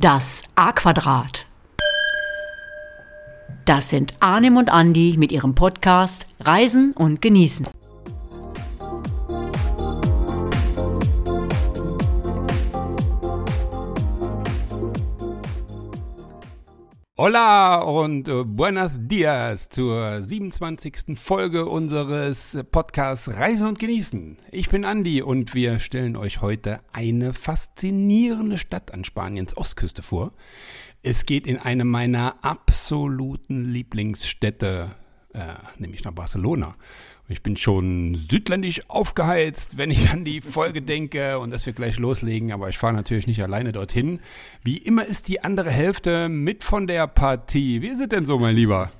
Das A-Quadrat. Das sind Arnim und Andi mit ihrem Podcast Reisen und Genießen. Hola und äh, buenos dias zur 27. Folge unseres Podcasts Reisen und Genießen. Ich bin Andi und wir stellen euch heute eine faszinierende Stadt an Spaniens Ostküste vor. Es geht in eine meiner absoluten Lieblingsstädte, äh, nämlich nach Barcelona. Ich bin schon südländisch aufgeheizt, wenn ich an die Folge denke und dass wir gleich loslegen. Aber ich fahre natürlich nicht alleine dorthin. Wie immer ist die andere Hälfte mit von der Partie. Wie ist es denn so, mein Lieber?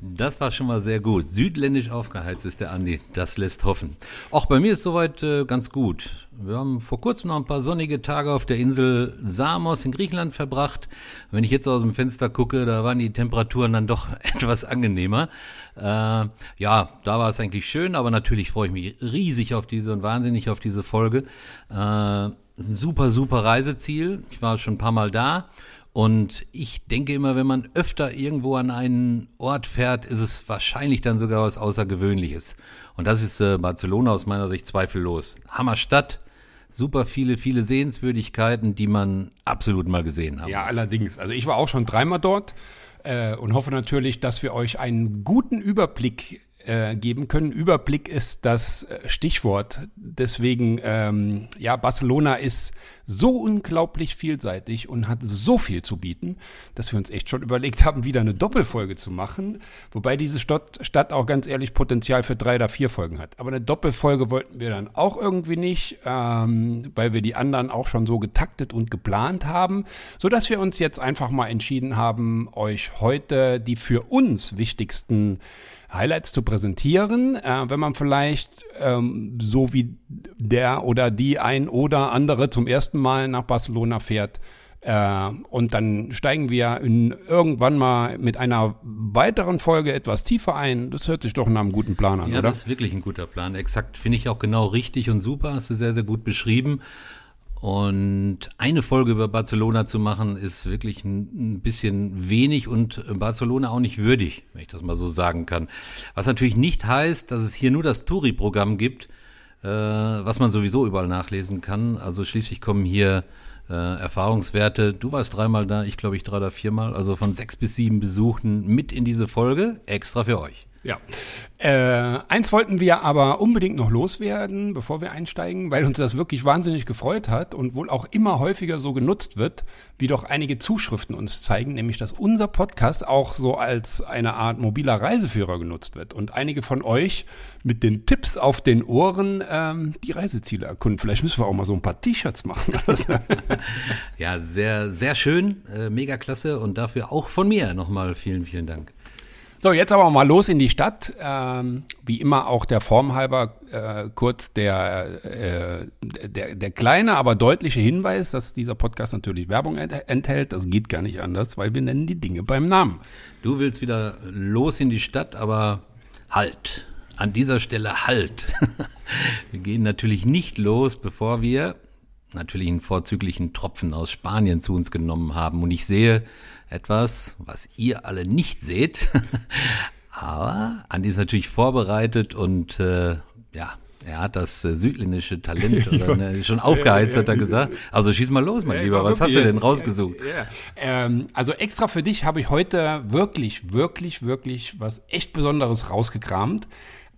Das war schon mal sehr gut. Südländisch aufgeheizt ist der Andi. Das lässt hoffen. Auch bei mir ist soweit äh, ganz gut. Wir haben vor kurzem noch ein paar sonnige Tage auf der Insel Samos in Griechenland verbracht. Wenn ich jetzt aus dem Fenster gucke, da waren die Temperaturen dann doch etwas angenehmer. Äh, ja, da war es eigentlich schön, aber natürlich freue ich mich riesig auf diese und wahnsinnig auf diese Folge. Äh, ein super, super Reiseziel. Ich war schon ein paar Mal da. Und ich denke immer, wenn man öfter irgendwo an einen Ort fährt, ist es wahrscheinlich dann sogar was Außergewöhnliches. Und das ist äh, Barcelona aus meiner Sicht zweifellos. Hammerstadt, super viele, viele Sehenswürdigkeiten, die man absolut mal gesehen hat. Ja, allerdings. Also ich war auch schon dreimal dort äh, und hoffe natürlich, dass wir euch einen guten Überblick äh, geben können. Überblick ist das äh, Stichwort. Deswegen, ähm, ja, Barcelona ist so unglaublich vielseitig und hat so viel zu bieten, dass wir uns echt schon überlegt haben, wieder eine Doppelfolge zu machen. Wobei diese Stadt, Stadt auch ganz ehrlich Potenzial für drei oder vier Folgen hat. Aber eine Doppelfolge wollten wir dann auch irgendwie nicht, ähm, weil wir die anderen auch schon so getaktet und geplant haben, so dass wir uns jetzt einfach mal entschieden haben, euch heute die für uns wichtigsten Highlights zu präsentieren, äh, wenn man vielleicht ähm, so wie der oder die ein oder andere zum ersten Mal nach Barcelona fährt. Äh, und dann steigen wir in, irgendwann mal mit einer weiteren Folge etwas tiefer ein. Das hört sich doch nach einem guten Plan an, ja, oder? das ist wirklich ein guter Plan. Exakt, finde ich auch genau richtig und super. Hast du sehr, sehr gut beschrieben. Und eine Folge über Barcelona zu machen, ist wirklich ein, bisschen wenig und Barcelona auch nicht würdig, wenn ich das mal so sagen kann. Was natürlich nicht heißt, dass es hier nur das Touri-Programm gibt, äh, was man sowieso überall nachlesen kann. Also schließlich kommen hier äh, Erfahrungswerte. Du warst dreimal da, ich glaube ich drei oder viermal. Also von sechs bis sieben Besuchen mit in diese Folge, extra für euch. Ja. Äh, eins wollten wir aber unbedingt noch loswerden, bevor wir einsteigen, weil uns das wirklich wahnsinnig gefreut hat und wohl auch immer häufiger so genutzt wird, wie doch einige Zuschriften uns zeigen, nämlich dass unser Podcast auch so als eine Art mobiler Reiseführer genutzt wird und einige von euch mit den Tipps auf den Ohren ähm, die Reiseziele erkunden. Vielleicht müssen wir auch mal so ein paar T-Shirts machen. ja, sehr, sehr schön, äh, mega klasse und dafür auch von mir nochmal vielen, vielen Dank. So, jetzt aber mal los in die Stadt. Ähm, wie immer auch der Form halber äh, kurz der, äh, der, der kleine, aber deutliche Hinweis, dass dieser Podcast natürlich Werbung enthält. Das geht gar nicht anders, weil wir nennen die Dinge beim Namen. Du willst wieder los in die Stadt, aber halt. An dieser Stelle halt. wir gehen natürlich nicht los, bevor wir natürlich einen vorzüglichen Tropfen aus Spanien zu uns genommen haben. Und ich sehe, etwas, was ihr alle nicht seht. Aber Andi ist natürlich vorbereitet und äh, ja, er hat das äh, südländische Talent oder, ne, schon aufgeheizt, hat er gesagt. Also schieß mal los, mein Lieber. Was hast du denn rausgesucht? Ähm, also extra für dich habe ich heute wirklich, wirklich, wirklich was echt Besonderes rausgekramt.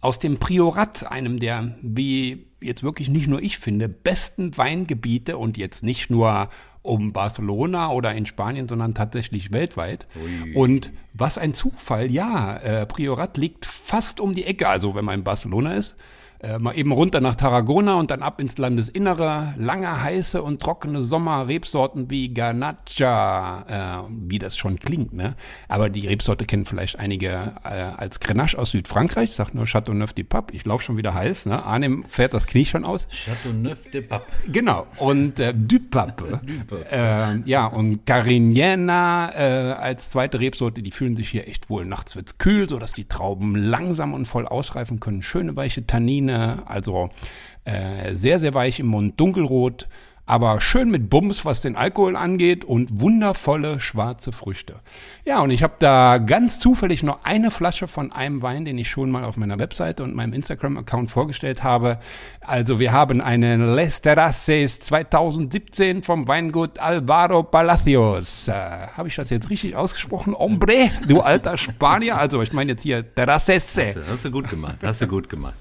Aus dem Priorat, einem der, wie jetzt wirklich nicht nur ich finde, besten Weingebiete und jetzt nicht nur um Barcelona oder in Spanien, sondern tatsächlich weltweit. Ui. Und was ein Zufall, ja, äh, Priorat liegt fast um die Ecke, also wenn man in Barcelona ist äh, mal eben runter nach Tarragona und dann ab ins Landesinnere. Lange, heiße und trockene Sommer, Rebsorten wie Garnacha, äh, wie das schon klingt, ne? Aber die Rebsorte kennen vielleicht einige äh, als Grenache aus Südfrankreich, sagt nur Chateauneuf de Pape. Ich laufe schon wieder heiß, ne? Arnim fährt das Knie schon aus. Chateauneuf de Pape. Genau. Und äh, du Pape. äh, ja, und Carignana äh, als zweite Rebsorte, die fühlen sich hier echt wohl. Nachts wird's kühl, so dass die Trauben langsam und voll ausreifen können. Schöne weiche Tannine, also äh, sehr, sehr weich im Mund, dunkelrot, aber schön mit Bums, was den Alkohol angeht und wundervolle schwarze Früchte. Ja, und ich habe da ganz zufällig noch eine Flasche von einem Wein, den ich schon mal auf meiner Webseite und meinem Instagram-Account vorgestellt habe. Also wir haben einen Les Terraces 2017 vom Weingut Alvaro Palacios. Äh, habe ich das jetzt richtig ausgesprochen? Hombre, du alter Spanier. Also ich meine jetzt hier Terraces. Hast hast du gut gemacht, hast du gut gemacht.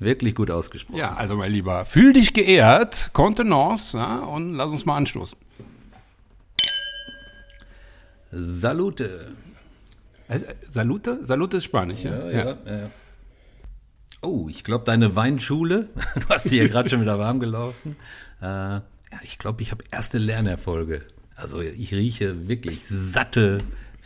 Wirklich gut ausgesprochen. Ja, also mein Lieber, fühl dich geehrt, Contenance ja, und lass uns mal anstoßen. Salute. Äh, Salute? Salute ist Spanisch, ja? Ja, ja, ja. Oh, ich glaube, deine Weinschule, du hast sie ja gerade schon wieder warm gelaufen. Äh, ja, ich glaube, ich habe erste Lernerfolge. Also ich rieche wirklich satte,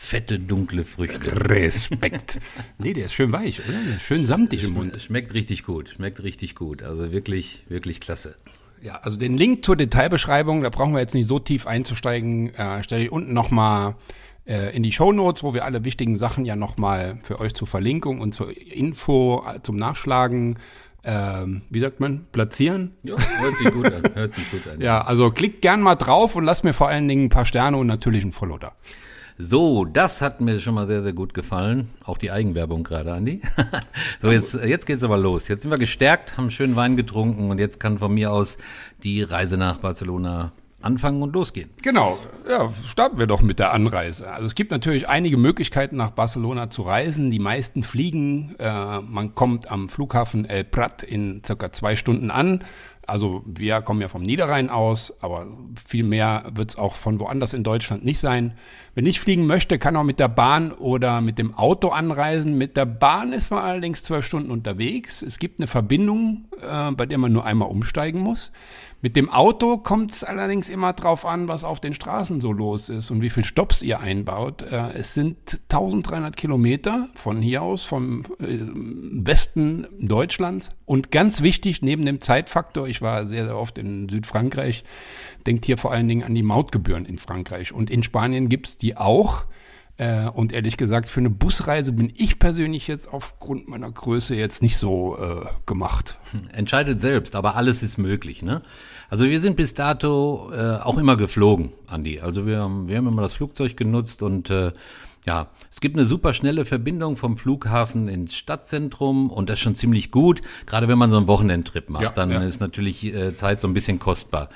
fette, dunkle Früchte. Respekt. nee, der ist schön weich, oder? Schön samtig im Mund. Schmeckt richtig gut, schmeckt richtig gut. Also wirklich, wirklich klasse. Ja, also den Link zur Detailbeschreibung, da brauchen wir jetzt nicht so tief einzusteigen, äh, stelle ich unten nochmal äh, in die Show Notes, wo wir alle wichtigen Sachen ja nochmal für euch zur Verlinkung und zur Info, äh, zum Nachschlagen, ähm, wie sagt man, platzieren. Ja, hört sich gut an, hört sich gut an. Ja, also klickt gern mal drauf und lasst mir vor allen Dingen ein paar Sterne und natürlich ein Follow da. So, das hat mir schon mal sehr, sehr gut gefallen. Auch die Eigenwerbung gerade, Andi. so, jetzt, jetzt geht's aber los. Jetzt sind wir gestärkt, haben schön Wein getrunken und jetzt kann von mir aus die Reise nach Barcelona anfangen und losgehen. Genau, ja, starten wir doch mit der Anreise. Also es gibt natürlich einige Möglichkeiten nach Barcelona zu reisen. Die meisten fliegen. Äh, man kommt am Flughafen El Prat in circa zwei Stunden an. Also wir kommen ja vom Niederrhein aus, aber viel mehr wird es auch von woanders in Deutschland nicht sein. Wenn ich fliegen möchte, kann auch mit der Bahn oder mit dem Auto anreisen. Mit der Bahn ist man allerdings zwölf Stunden unterwegs. Es gibt eine Verbindung, äh, bei der man nur einmal umsteigen muss. Mit dem Auto kommt es allerdings immer drauf an, was auf den Straßen so los ist und wie viel Stops ihr einbaut. Äh, es sind 1300 Kilometer von hier aus, vom äh, Westen Deutschlands. Und ganz wichtig, neben dem Zeitfaktor, ich war sehr, sehr oft in Südfrankreich, denkt hier vor allen Dingen an die Mautgebühren in Frankreich. Und in Spanien gibt's die auch. Äh, und ehrlich gesagt, für eine Busreise bin ich persönlich jetzt aufgrund meiner Größe jetzt nicht so äh, gemacht. Entscheidet selbst, aber alles ist möglich. Ne? Also wir sind bis dato äh, auch immer geflogen, Andi. Also wir, haben, wir haben immer das Flugzeug genutzt und äh, ja, es gibt eine super schnelle Verbindung vom Flughafen ins Stadtzentrum und das ist schon ziemlich gut. Gerade wenn man so einen Wochenendtrip macht, ja, dann ja. ist natürlich äh, Zeit so ein bisschen kostbar.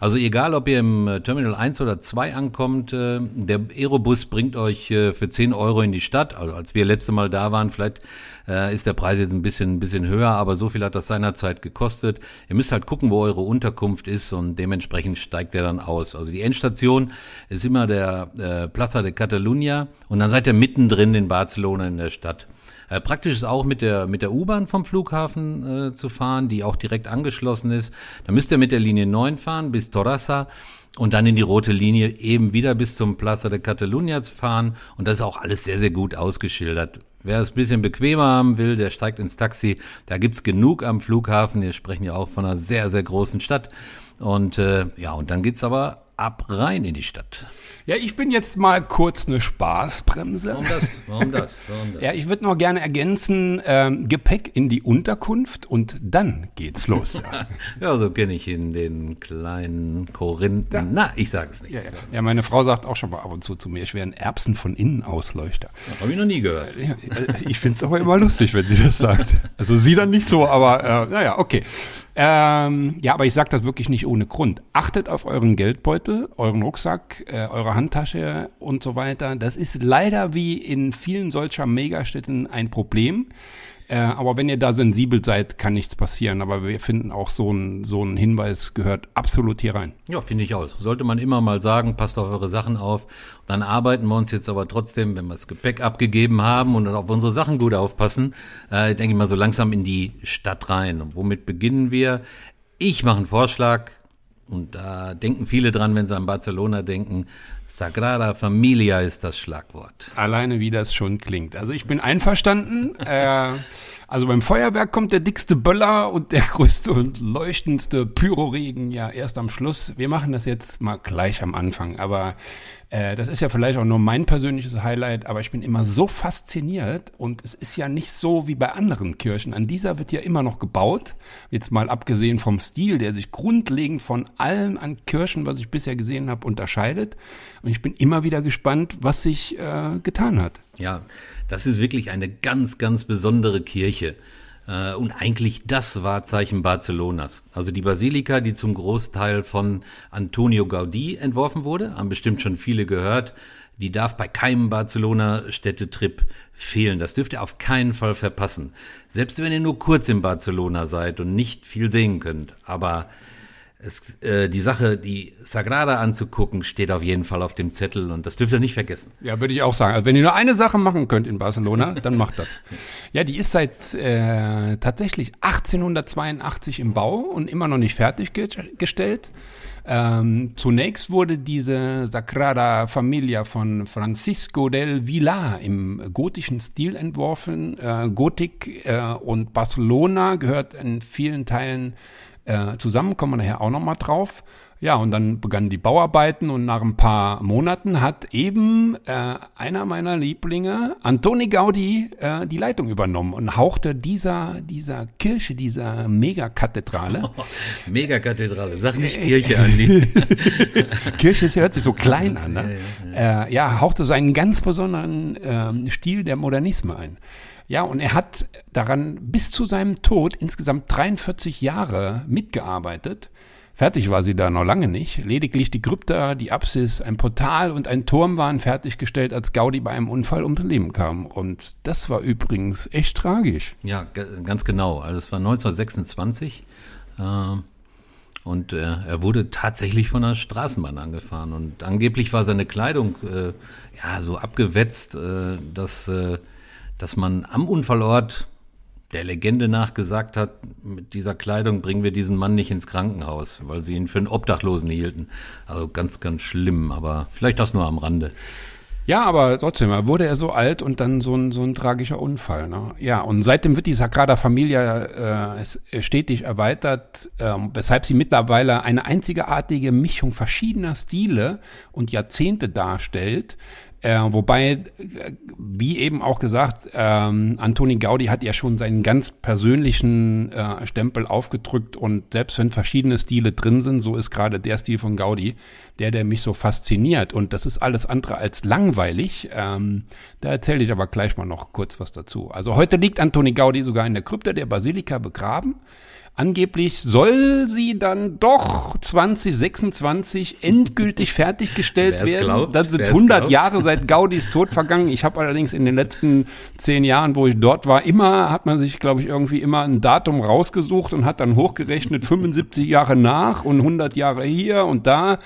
Also egal, ob ihr im äh, Terminal 1 oder 2 ankommt, äh, der Aerobus bringt euch äh, für 10 Euro in die Stadt. Also als wir letzte Mal da waren, vielleicht ist der Preis jetzt ein bisschen, ein bisschen höher, aber so viel hat das seinerzeit gekostet. Ihr müsst halt gucken, wo eure Unterkunft ist und dementsprechend steigt der dann aus. Also die Endstation ist immer der Plaza de Catalunya und dann seid ihr mittendrin in Barcelona in der Stadt. Äh, praktisch ist auch mit der, mit der U-Bahn vom Flughafen äh, zu fahren, die auch direkt angeschlossen ist. Da müsst ihr mit der Linie 9 fahren bis Torrassa und dann in die rote Linie eben wieder bis zum Plaza de Catalunya zu fahren. Und das ist auch alles sehr, sehr gut ausgeschildert. Wer es ein bisschen bequemer haben will, der steigt ins Taxi. Da gibt's genug am Flughafen. Wir sprechen ja auch von einer sehr, sehr großen Stadt. Und äh, ja, und dann geht's aber ab rein in die Stadt. Ja, ich bin jetzt mal kurz eine Spaßbremse. Warum das? Warum das? Warum das? Ja, ich würde noch gerne ergänzen, ähm, Gepäck in die Unterkunft und dann geht's los. ja, so kenne ich ihn, den kleinen Korinthen. Na, ich sage es nicht. Ja, ja. ja, meine Frau sagt auch schon mal ab und zu zu mir, ich wäre ein Erbsen von innen Ausleuchter. Habe ich noch nie gehört. Ja, ich finde es aber immer lustig, wenn sie das sagt. Also sie dann nicht so, aber äh, naja, okay. Ähm, ja, aber ich sage das wirklich nicht ohne Grund. Achtet auf euren Geldbeutel, euren Rucksack, äh, eure Handtasche und so weiter. Das ist leider wie in vielen solcher Megastädten ein Problem. Äh, aber wenn ihr da sensibel seid, kann nichts passieren. Aber wir finden auch so ein, so ein Hinweis gehört absolut hier rein. Ja, finde ich auch. Sollte man immer mal sagen, passt auf eure Sachen auf. Dann arbeiten wir uns jetzt aber trotzdem, wenn wir das Gepäck abgegeben haben und auf unsere Sachen gut aufpassen, äh, denke ich mal so langsam in die Stadt rein. Und womit beginnen wir? Ich mache einen Vorschlag. Und da denken viele dran, wenn sie an Barcelona denken. Sagrada Familia ist das Schlagwort. Alleine wie das schon klingt. Also ich bin einverstanden. äh, also beim Feuerwerk kommt der dickste Böller und der größte und leuchtendste Pyroregen ja erst am Schluss. Wir machen das jetzt mal gleich am Anfang. Aber Äh, das ist ja vielleicht auch nur mein persönliches Highlight, aber ich bin immer so fasziniert und es ist ja nicht so wie bei anderen Kirchen. An dieser wird ja immer noch gebaut. Jetzt mal abgesehen vom Stil, der sich grundlegend von allen an Kirchen, was ich bisher gesehen habe, unterscheidet. Und ich bin immer wieder gespannt, was sich äh, getan hat. Ja, das ist wirklich eine ganz, ganz besondere Kirche und eigentlich das Wahrzeichen Barcelonas. Also die Basilika, die zum Großteil von Antonio Gaudí entworfen wurde, haben bestimmt schon viele gehört, die darf bei keinem Barcelona-Städtetrip fehlen. Das dürft ihr auf keinen Fall verpassen. Selbst wenn ihr nur kurz in Barcelona seid und nicht viel sehen könnt. Aber es, äh, die Sache, die Sagrada anzugucken, steht auf jeden Fall auf dem Zettel und das dürft ihr nicht vergessen. Ja, würde ich auch sagen. Also wenn ihr nur eine Sache machen könnt in Barcelona, dann macht das. Ja, die ist seit äh, tatsächlich 1882 im Bau und immer noch nicht fertiggestellt. Ähm, zunächst wurde diese Sagrada Familia von Francisco del Villar im gotischen Stil entworfen. Äh, Gotik äh, und Barcelona gehört in vielen Teilen äh, zusammen, kommen wir nachher auch nochmal drauf. Ja, und dann begannen die Bauarbeiten und nach ein paar Monaten hat eben äh, einer meiner Lieblinge, Antoni Gaudi, äh, die Leitung übernommen und hauchte dieser, dieser Kirche, dieser Megakathedrale. Oh, Megakathedrale, sag nicht Kirche an die. Kirche hört sich so klein an, ne? Ja, ja, ja. Äh, ja hauchte so einen ganz besonderen äh, Stil der Modernisme ein. Ja, und er hat daran bis zu seinem Tod insgesamt 43 Jahre mitgearbeitet. Fertig war sie da noch lange nicht. Lediglich die Krypta, die Apsis, ein Portal und ein Turm waren fertiggestellt, als Gaudi bei einem Unfall ums Leben kam. Und das war übrigens echt tragisch. Ja, ganz genau. Also es war 1926. Äh, und äh, er wurde tatsächlich von der Straßenbahn angefahren. Und angeblich war seine Kleidung äh, ja so abgewetzt, äh, dass äh, dass man am Unfallort der Legende nach gesagt hat, mit dieser Kleidung bringen wir diesen Mann nicht ins Krankenhaus, weil sie ihn für einen Obdachlosen hielten. Also ganz, ganz schlimm, aber vielleicht das nur am Rande. Ja, aber trotzdem, wurde er so alt und dann so ein, so ein tragischer Unfall. Ne? Ja, und seitdem wird die Sagrada Familia äh, stetig erweitert, äh, weshalb sie mittlerweile eine einzigartige Mischung verschiedener Stile und Jahrzehnte darstellt. Äh, wobei, wie eben auch gesagt, ähm, Antoni Gaudi hat ja schon seinen ganz persönlichen äh, Stempel aufgedrückt und selbst wenn verschiedene Stile drin sind, so ist gerade der Stil von Gaudi der, der mich so fasziniert und das ist alles andere als langweilig. Ähm, da erzähle ich aber gleich mal noch kurz was dazu. Also heute liegt Antoni Gaudi sogar in der Krypta der Basilika begraben. Angeblich soll sie dann doch 2026 endgültig fertiggestellt werden. Glaubt, dann sind 100 glaubt. Jahre seit Gaudis Tod vergangen. Ich habe allerdings in den letzten zehn Jahren, wo ich dort war, immer hat man sich, glaube ich, irgendwie immer ein Datum rausgesucht und hat dann hochgerechnet 75 Jahre nach und 100 Jahre hier und da.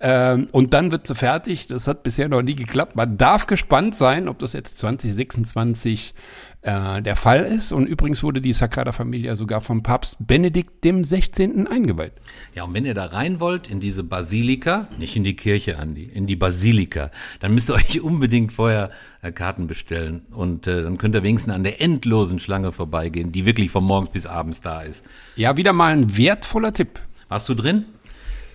Ähm, und dann wird sie fertig. Das hat bisher noch nie geklappt. Man darf gespannt sein, ob das jetzt 2026 äh, der Fall ist. Und übrigens wurde die Sagrada Familia sogar vom Papst Benedikt dem 16. eingeweiht. Ja, und wenn ihr da rein wollt in diese Basilika, nicht in die Kirche, Andi, in die Basilika, dann müsst ihr euch unbedingt vorher äh, Karten bestellen. Und äh, dann könnt ihr wenigstens an der endlosen Schlange vorbeigehen, die wirklich von morgens bis abends da ist. Ja, wieder mal ein wertvoller Tipp. Warst du drin?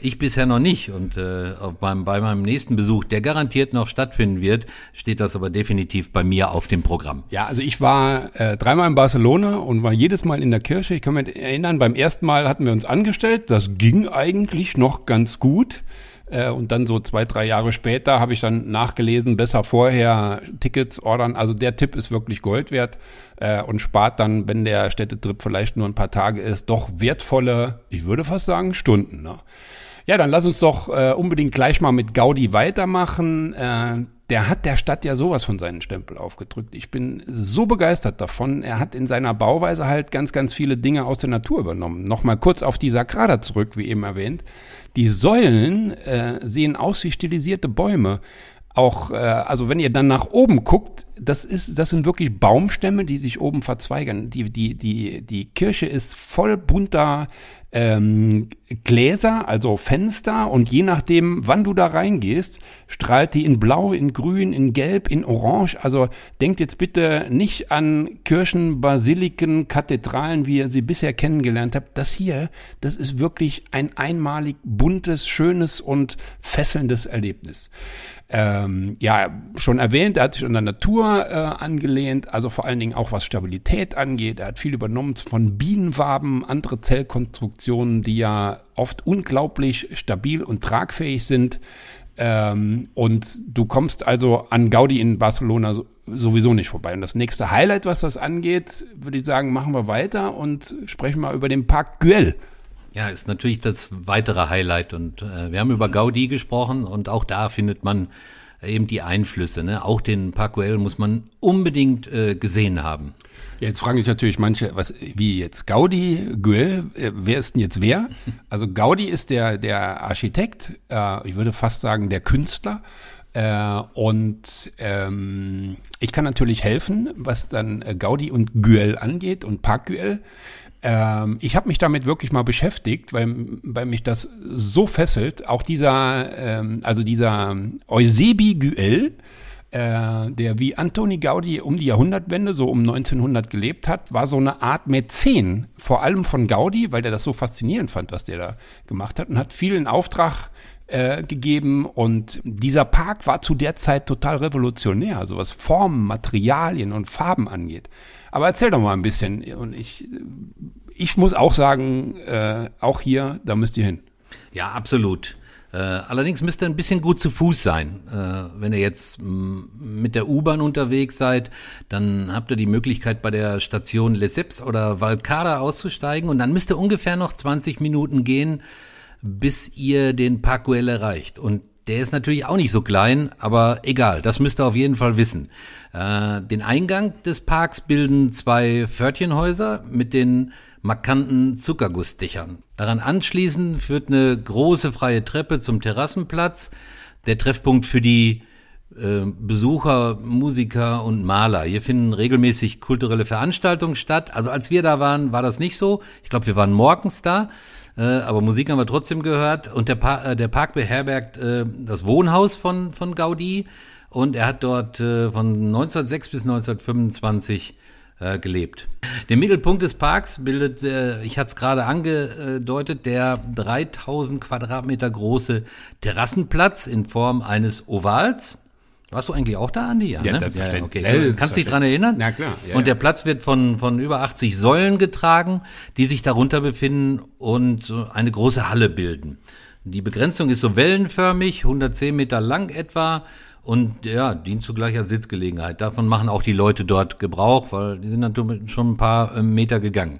Ich bisher noch nicht und äh, beim, bei meinem nächsten Besuch, der garantiert noch stattfinden wird, steht das aber definitiv bei mir auf dem Programm. Ja, also ich war äh, dreimal in Barcelona und war jedes Mal in der Kirche. Ich kann mich erinnern, beim ersten Mal hatten wir uns angestellt. Das ging eigentlich noch ganz gut. Äh, und dann so zwei, drei Jahre später habe ich dann nachgelesen, besser vorher Tickets ordern. Also der Tipp ist wirklich Gold wert äh, und spart dann, wenn der Städtetrip vielleicht nur ein paar Tage ist, doch wertvolle, ich würde fast sagen, Stunden. Ne? Ja, dann lass uns doch äh, unbedingt gleich mal mit Gaudi weitermachen. Äh, der hat der Stadt ja sowas von seinen Stempel aufgedrückt. Ich bin so begeistert davon. Er hat in seiner Bauweise halt ganz, ganz viele Dinge aus der Natur übernommen. Nochmal kurz auf die Sagrada zurück, wie eben erwähnt. Die Säulen äh, sehen aus wie stilisierte Bäume auch, äh, also wenn ihr dann nach oben guckt, das ist, das sind wirklich Baumstämme, die sich oben verzweigern. Die, die, die, die Kirche ist voll bunter ähm, Gläser, also Fenster und je nachdem, wann du da reingehst, strahlt die in Blau, in Grün, in Gelb, in Orange. Also denkt jetzt bitte nicht an Kirchen, Basiliken, Kathedralen, wie ihr sie bisher kennengelernt habt. Das hier, das ist wirklich ein einmalig buntes, schönes und fesselndes Erlebnis ähm, ja, schon erwähnt, er hat sich an der Natur äh, angelehnt, also vor allen Dingen auch was Stabilität angeht. Er hat viel übernommen von Bienenwaben, andere Zellkonstruktionen, die ja oft unglaublich stabil und tragfähig sind. Ähm, und du kommst also an Gaudi in Barcelona sowieso nicht vorbei. Und das nächste Highlight, was das angeht, würde ich sagen, machen wir weiter und sprechen mal über den Park Güell. Ja, ist natürlich das weitere Highlight. Und äh, wir haben über Gaudi gesprochen und auch da findet man eben die Einflüsse. Ne? Auch den Parkwell muss man unbedingt äh, gesehen haben. Jetzt fragen sich natürlich manche, was, wie jetzt Gaudi, Güell, äh, wer ist denn jetzt wer? Also Gaudi ist der, der Architekt, äh, ich würde fast sagen der Künstler. Äh, und ähm, ich kann natürlich helfen, was dann äh, Gaudi und Güell angeht und Park Güell. Ähm, ich habe mich damit wirklich mal beschäftigt, weil, weil mich das so fesselt. Auch dieser, ähm, also dieser Eusebi Güell, äh, der wie Antoni Gaudi um die Jahrhundertwende, so um 1900 gelebt hat, war so eine Art Mäzen, vor allem von Gaudi, weil der das so faszinierend fand, was der da gemacht hat und hat vielen Auftrag äh, gegeben und dieser Park war zu der Zeit total revolutionär, also was Formen, Materialien und Farben angeht. Aber erzähl doch mal ein bisschen. Und ich, ich muss auch sagen, äh, auch hier, da müsst ihr hin. Ja, absolut. Äh, allerdings müsst ihr ein bisschen gut zu Fuß sein. Äh, wenn ihr jetzt mit der U-Bahn unterwegs seid, dann habt ihr die Möglichkeit bei der Station Lesseps oder Valcada auszusteigen und dann müsst ihr ungefähr noch 20 Minuten gehen, bis ihr den Parkwell erreicht. Und der ist natürlich auch nicht so klein, aber egal, das müsst ihr auf jeden Fall wissen. Äh, den Eingang des Parks bilden zwei Pförtchenhäuser mit den markanten Zuckergussdächern. Daran anschließend führt eine große freie Treppe zum Terrassenplatz, der Treffpunkt für die äh, Besucher, Musiker und Maler. Hier finden regelmäßig kulturelle Veranstaltungen statt. Also als wir da waren, war das nicht so. Ich glaube, wir waren morgens da. Äh, aber Musik haben wir trotzdem gehört. Und der, pa äh, der Park beherbergt äh, das Wohnhaus von, von Gaudi. Und er hat dort äh, von 1906 bis 1925 äh, gelebt. Den Mittelpunkt des Parks bildet, äh, ich hatte es gerade angedeutet, der 3000 Quadratmeter große Terrassenplatz in Form eines Ovals. Warst du eigentlich auch da, Andi? Ja, ja, ne? ja okay. Kannst du dich dran erinnern? Na klar. Ja, und der Platz wird von, von über 80 Säulen getragen, die sich darunter befinden und eine große Halle bilden. Die Begrenzung ist so wellenförmig, 110 Meter lang etwa und ja, dient zugleich als Sitzgelegenheit. Davon machen auch die Leute dort Gebrauch, weil die sind natürlich schon ein paar ähm, Meter gegangen.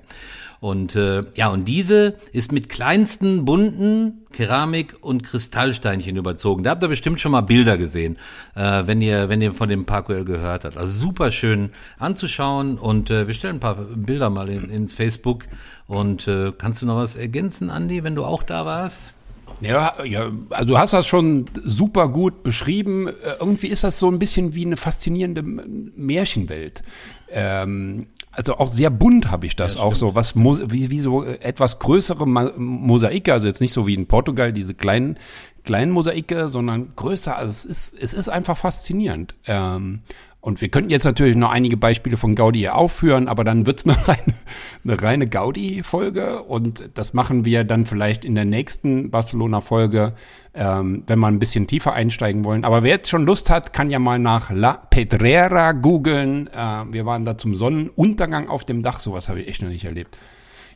Und äh, ja, und diese ist mit kleinsten bunten Keramik und Kristallsteinchen überzogen. Da habt ihr bestimmt schon mal Bilder gesehen, äh, wenn ihr wenn ihr von dem Parkwell gehört habt. Also super schön anzuschauen und äh, wir stellen ein paar Bilder mal in, ins Facebook. Und äh, kannst du noch was ergänzen, Andi, wenn du auch da warst? Ja, ja, also du hast das schon super gut beschrieben. Äh, irgendwie ist das so ein bisschen wie eine faszinierende Märchenwelt. Ähm, also auch sehr bunt habe ich das ja, auch so, was wie, wie so etwas größere Mosaike, also jetzt nicht so wie in Portugal diese kleinen kleinen Mosaike, sondern größer. Also es ist es ist einfach faszinierend. Ähm, und wir könnten jetzt natürlich noch einige Beispiele von Gaudi hier aufführen, aber dann wird's eine reine, eine reine Gaudi-Folge und das machen wir dann vielleicht in der nächsten Barcelona-Folge, ähm, wenn wir ein bisschen tiefer einsteigen wollen. Aber wer jetzt schon Lust hat, kann ja mal nach La Pedrera googeln. Äh, wir waren da zum Sonnenuntergang auf dem Dach, sowas habe ich echt noch nicht erlebt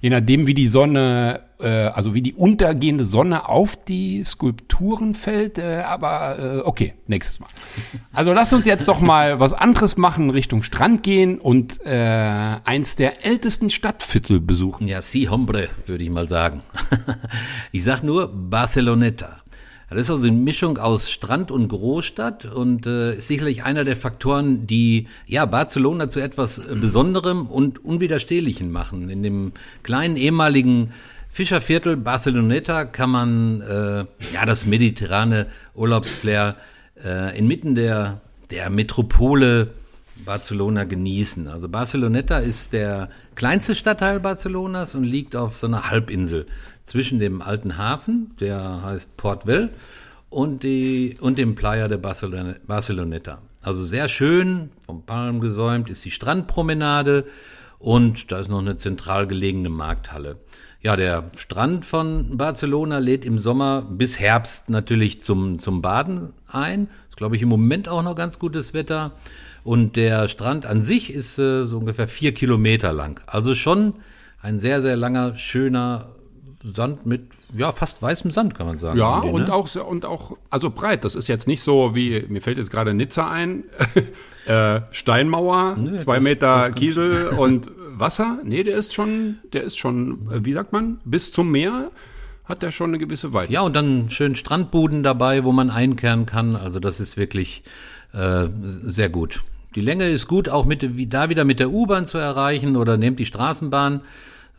je nachdem, wie die Sonne, äh, also wie die untergehende Sonne auf die Skulpturen fällt. Äh, aber äh, okay, nächstes Mal. Also lass uns jetzt doch mal was anderes machen, Richtung Strand gehen und äh, eins der ältesten Stadtviertel besuchen. Ja, si hombre, würde ich mal sagen. ich sag nur Barceloneta. Das ist also eine Mischung aus Strand und Großstadt und äh, ist sicherlich einer der Faktoren, die ja Barcelona zu etwas äh, Besonderem und Unwiderstehlichem machen. In dem kleinen ehemaligen Fischerviertel Barceloneta kann man äh, ja das mediterrane Urlaubsflair äh, inmitten der der Metropole Barcelona genießen. Also Barceloneta ist der kleinste Stadtteil Barcelonas und liegt auf so einer Halbinsel zwischen dem alten Hafen, der heißt Port Vell, und, die, und dem Playa de Barceloneta. Also sehr schön, vom Palm gesäumt ist die Strandpromenade und da ist noch eine zentral gelegene Markthalle. Ja, der Strand von Barcelona lädt im Sommer bis Herbst natürlich zum, zum Baden ein. Ist, glaube ich, im Moment auch noch ganz gutes Wetter. Und der Strand an sich ist äh, so ungefähr vier Kilometer lang. Also schon ein sehr, sehr langer, schöner Sand mit, ja, fast weißem Sand, kann man sagen. Ja, und ne? auch, und auch, also breit. Das ist jetzt nicht so wie, mir fällt jetzt gerade Nizza ein, äh, Steinmauer, nee, zwei das, Meter das Kiesel und Wasser. Nee, der ist schon, der ist schon, äh, wie sagt man, bis zum Meer hat der schon eine gewisse Weite. Ja, und dann schön Strandbuden dabei, wo man einkehren kann. Also das ist wirklich äh, sehr gut. Die Länge ist gut, auch mit, wie, da wieder mit der U-Bahn zu erreichen oder nehmt die Straßenbahn.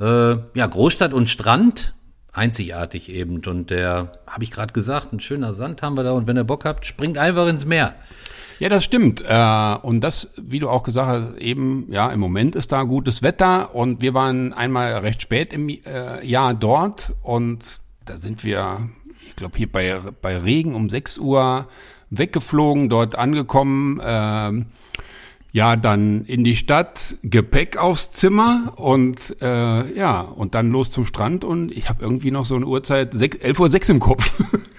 Äh, ja, Großstadt und Strand, einzigartig eben. Und der, habe ich gerade gesagt, ein schöner Sand haben wir da. Und wenn ihr Bock habt, springt einfach ins Meer. Ja, das stimmt. Äh, und das, wie du auch gesagt hast, eben, ja, im Moment ist da gutes Wetter und wir waren einmal recht spät im äh, Jahr dort und da sind wir, ich glaube, hier bei, bei Regen um 6 Uhr weggeflogen, dort angekommen. Ja, dann in die Stadt, Gepäck aufs Zimmer und äh, ja, und dann los zum Strand und ich habe irgendwie noch so eine Uhrzeit, 11.06 Uhr im Kopf.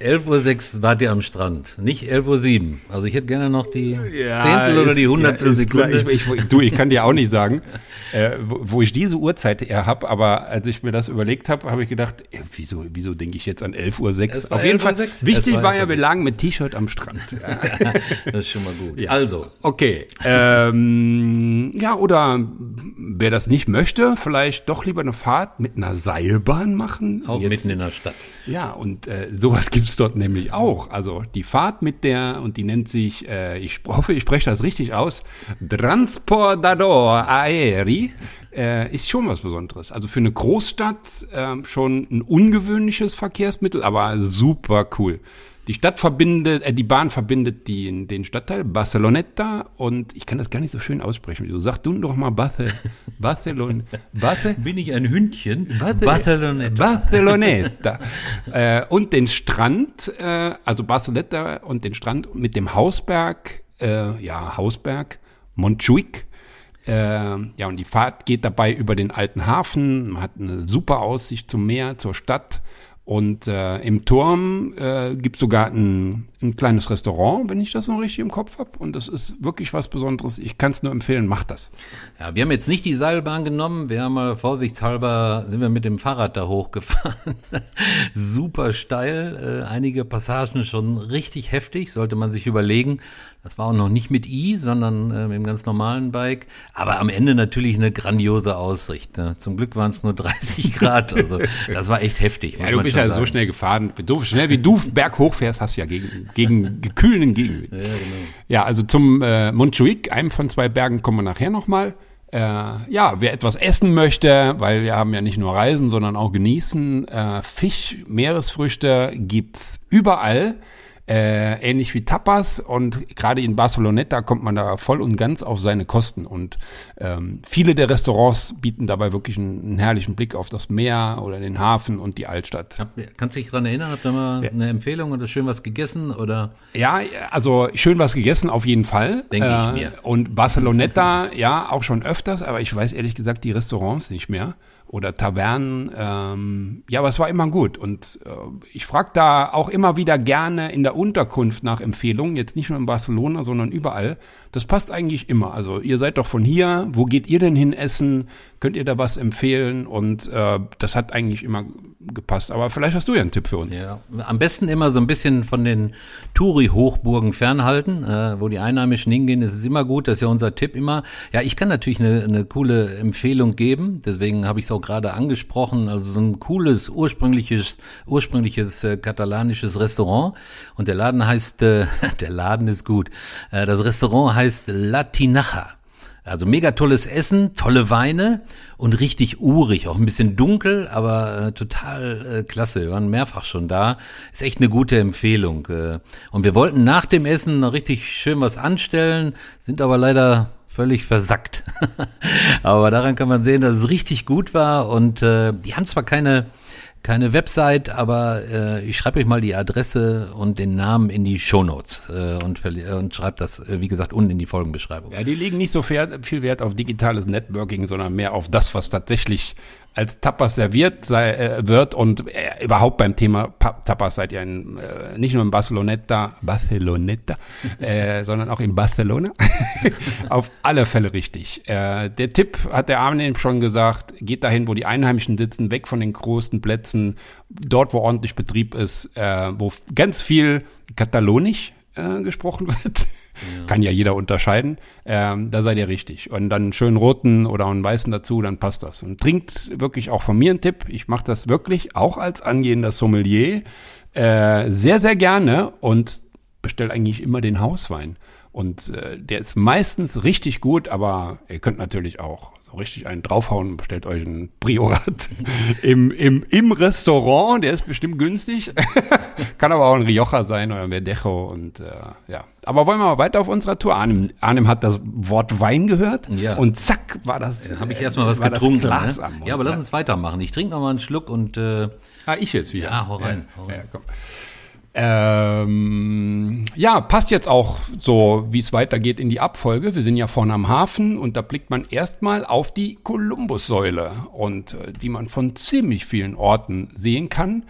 11.06 Uhr wart ihr am Strand, nicht 11.07 Uhr. Also ich hätte gerne noch die ja, Zehntel oder die Hundertstel ja, Sekunde. Ich, ich, du, ich kann dir auch nicht sagen, äh, wo, wo, ich diese Uhrzeit eher habe, aber als ich mir das überlegt habe, habe ich gedacht, äh, wieso, wieso denke ich jetzt an 11.06 Uhr? Auf jeden Fall, 6. wichtig war, war ja, wir lagen mit T-Shirt am Strand. das ist schon mal gut. Ja. Also. Okay. Ähm, ja, oder wer das nicht möchte, vielleicht doch lieber eine Fahrt mit einer Seilbahn machen. Auch jetzt, mitten in der Stadt. Ja, und äh, sowas gibt's dort nämlich auch. Also die Fahrt mit der, und die nennt sich, äh, ich hoffe, ich spreche das richtig aus, Transportador Aeri, äh, ist schon was Besonderes. Also für eine Großstadt äh, schon ein ungewöhnliches Verkehrsmittel, aber super cool. Die Stadt verbindet, äh, die Bahn verbindet die, den Stadtteil Barceloneta und ich kann das gar nicht so schön aussprechen. Du sag du doch mal Barce, Barcelon, Barce, Bin ich ein Hündchen? Barce, Barceloneta. Barceloneta. äh, und den Strand, äh, also Barceloneta und den Strand mit dem Hausberg, äh, ja, Hausberg, Montjuic. Äh, ja, und die Fahrt geht dabei über den alten Hafen. Man hat eine super Aussicht zum Meer, zur Stadt. Und äh, im Turm äh, gibt sogar ein, ein kleines Restaurant, wenn ich das noch richtig im Kopf habe. Und das ist wirklich was Besonderes. Ich kann es nur empfehlen, macht das. Ja, wir haben jetzt nicht die Seilbahn genommen. Wir haben mal vorsichtshalber, sind wir mit dem Fahrrad da hochgefahren. Super steil, äh, einige Passagen schon richtig heftig, sollte man sich überlegen. Das war auch noch nicht mit I, sondern äh, mit dem ganz normalen Bike. Aber am Ende natürlich eine grandiose Aussicht. Ne? Zum Glück waren es nur 30 Grad. Also das war echt heftig. Ja, du bist ja sagen. so schnell gefahren. So schnell wie du berghoch fährst, hast du ja gegen, gegen gekühlenden Gegenwind. Ja, genau. ja, also zum äh, Montjuic, einem von zwei Bergen, kommen wir nachher nochmal. Äh, ja, wer etwas essen möchte, weil wir haben ja nicht nur Reisen, sondern auch genießen, äh, Fisch, Meeresfrüchte gibt's überall äh, ähnlich wie Tapas und gerade in Barceloneta kommt man da voll und ganz auf seine Kosten und ähm, viele der Restaurants bieten dabei wirklich einen, einen, herrlichen Blick auf das Meer oder den Hafen und die Altstadt. Hab, kannst du dich daran erinnern, habt ihr mal ja. eine Empfehlung oder schön was gegessen oder? Ja, also schön was gegessen auf jeden Fall. Denke äh, ich mir. Und Barceloneta, ja, auch schon öfters, aber ich weiß ehrlich gesagt die Restaurants nicht mehr oder Tavernen. Ähm, ja, aber es war immer gut. Und äh, ich frage da auch immer wieder gerne in der Unterkunft nach Empfehlungen, jetzt nicht nur in Barcelona, sondern überall. Das passt eigentlich immer. Also ihr seid doch von hier, wo geht ihr denn hin essen? Könnt ihr da was empfehlen? Und äh, das hat eigentlich immer gepasst. Aber vielleicht hast du ja einen Tipp für uns. Ja, am besten immer so ein bisschen von den Touri-Hochburgen fernhalten, äh, wo die Einheimischen hingehen. Das ist immer gut, das ist ja unser Tipp immer. Ja, ich kann natürlich eine, eine coole Empfehlung geben, deswegen habe ich es auch gerade angesprochen. Also so ein cooles, ursprüngliches, ursprüngliches äh, katalanisches Restaurant. Und der Laden heißt, äh, der Laden ist gut. Äh, das Restaurant heißt Latinacha. Also mega tolles Essen, tolle Weine und richtig urig, auch ein bisschen dunkel, aber äh, total äh, klasse. Wir waren mehrfach schon da. Ist echt eine gute Empfehlung. Äh, und wir wollten nach dem Essen noch richtig schön was anstellen, sind aber leider völlig versackt. aber daran kann man sehen, dass es richtig gut war und äh, die haben zwar keine keine Website, aber äh, ich schreibe euch mal die Adresse und den Namen in die Shownotes äh, und, und schreibe das, äh, wie gesagt, unten in die Folgenbeschreibung. Ja, die legen nicht so viel Wert auf digitales Networking, sondern mehr auf das, was tatsächlich als Tapas serviert sei, äh, wird und äh, überhaupt beim Thema pa Tapas seid ihr in, äh, nicht nur in Barceloneta, Barceloneta, äh, sondern auch in Barcelona. Auf alle Fälle richtig. Äh, der Tipp hat der Armin schon gesagt, geht dahin, wo die Einheimischen sitzen, weg von den großen Plätzen, dort, wo ordentlich Betrieb ist, äh, wo ganz viel Katalonisch äh, gesprochen wird. Ja. Kann ja jeder unterscheiden. Ähm, da seid ihr richtig. Und dann einen schönen roten oder einen weißen dazu, dann passt das. Und trinkt wirklich auch von mir einen Tipp. Ich mache das wirklich auch als angehender Sommelier äh, sehr, sehr gerne und bestelle eigentlich immer den Hauswein. Und äh, der ist meistens richtig gut, aber ihr könnt natürlich auch so richtig einen draufhauen, bestellt euch einen Priorat im, im, im Restaurant, der ist bestimmt günstig. Kann aber auch ein Rioja sein oder ein Verdejo und äh, ja. Aber wollen wir mal weiter auf unserer Tour? Arnim, Arnim hat das Wort Wein gehört ja. und zack war das. Ja, Habe ich erstmal was getrunken. Ne? Ja, aber lass uns weitermachen. Ich trinke noch mal einen Schluck und äh, Ah, ich jetzt wieder. Ja, hau rein. Ja, hau rein. Ja, komm. Ähm, ja, passt jetzt auch so, wie es weitergeht in die Abfolge. Wir sind ja vorne am Hafen und da blickt man erstmal auf die Kolumbussäule und äh, die man von ziemlich vielen Orten sehen kann.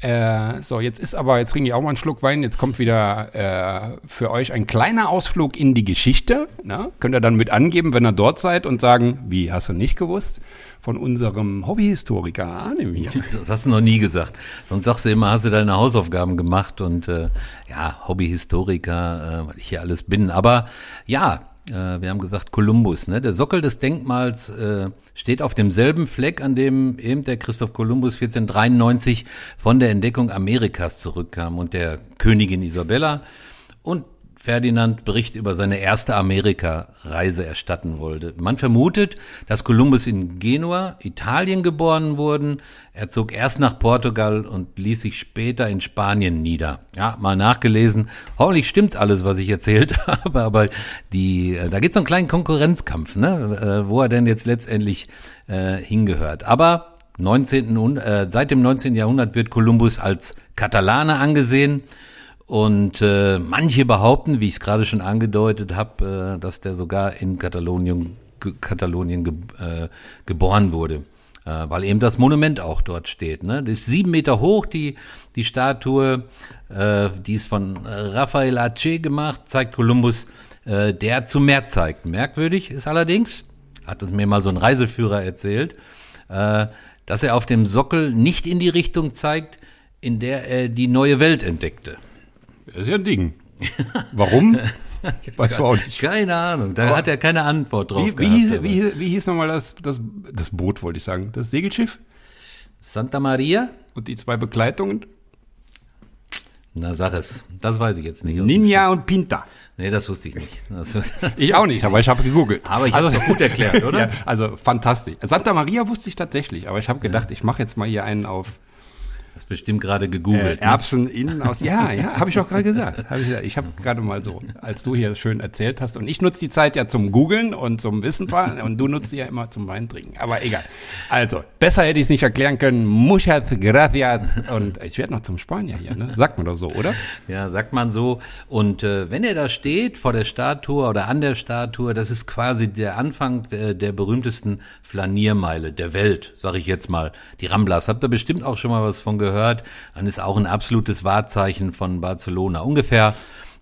Äh, so, jetzt ist aber, jetzt trinke ich auch mal einen Schluck Wein, jetzt kommt wieder äh, für euch ein kleiner Ausflug in die Geschichte. Na? Könnt ihr dann mit angeben, wenn ihr dort seid und sagen, wie, hast du nicht gewusst? Von unserem Hobbyhistoriker Arnim hier. Das hast du noch nie gesagt. Sonst sagst du immer, hast du deine Hausaufgaben gemacht und äh, ja, Hobbyhistoriker, äh, weil ich hier alles bin. Aber ja, wir haben gesagt Kolumbus. Ne? Der Sockel des Denkmals äh, steht auf demselben Fleck, an dem eben der Christoph Kolumbus 1493 von der Entdeckung Amerikas zurückkam und der Königin Isabella. Und Ferdinand Bericht über seine erste Amerika-Reise erstatten wollte. Man vermutet, dass Kolumbus in Genua, Italien geboren wurde. Er zog erst nach Portugal und ließ sich später in Spanien nieder. Ja, mal nachgelesen. Hoffentlich stimmt's alles, was ich erzählt habe, aber die, äh, da gibt's so einen kleinen Konkurrenzkampf, ne, äh, wo er denn jetzt letztendlich äh, hingehört. Aber 19. Äh, seit dem 19. Jahrhundert wird Kolumbus als Katalaner angesehen. Und äh, manche behaupten, wie ich es gerade schon angedeutet habe, äh, dass der sogar in Katalonien, Katalonien ge, äh, geboren wurde, äh, weil eben das Monument auch dort steht. Ne? Das ist sieben Meter hoch, die, die Statue, äh, die ist von Rafael Ace gemacht, zeigt Kolumbus, äh, der zum Meer zeigt. Merkwürdig ist allerdings, hat es mir mal so ein Reiseführer erzählt, äh, dass er auf dem Sockel nicht in die Richtung zeigt, in der er die neue Welt entdeckte. Das ist ja ein Ding. Warum? Weiß man auch nicht. Keine Ahnung, da Aber hat er keine Antwort drauf Wie, wie, hieß, wie, wie hieß nochmal das, das, das Boot, wollte ich sagen, das Segelschiff Santa Maria? und die zwei Begleitungen? Na, sag es. Das weiß ich jetzt nicht. Ninja und Pinta. Nee, das wusste ich nicht. Das, Ich auch nicht, aber ich habe gegoogelt. Aber ich hab's doch gut erklärt, oder? ja, also fantastisch. Santa Maria wusste ich tatsächlich, aber ich habe gedacht, ich mache jetzt mal hier einen auf hast bestimmt gerade äh, gegoogelt. ne? Erbsen innen aus. Ja, ja, habe ich auch gerade gesagt. Hab ich ich habe gerade mal so, als du hier schön erzählt hast. Und ich nutze die Zeit ja zum Googeln und zum Wissen fahren und du nutzt die ja immer zum Weintrinken. Aber egal. Also, besser hätte ich es nicht erklären können. Muchas gracias. Und ich werde noch zum Spanier hier, ne? Sagt man doch so, oder? Ja, sagt man so. Und äh, wenn er da steht vor der Statue oder an der Statue, das ist quasi der Anfang der, der berühmtesten Flaniermeile der Welt, sage ich jetzt mal. Die Ramblas, habt ihr bestimmt auch schon mal was von gehört. Dann ist auch ein absolutes Wahrzeichen von Barcelona. Ungefähr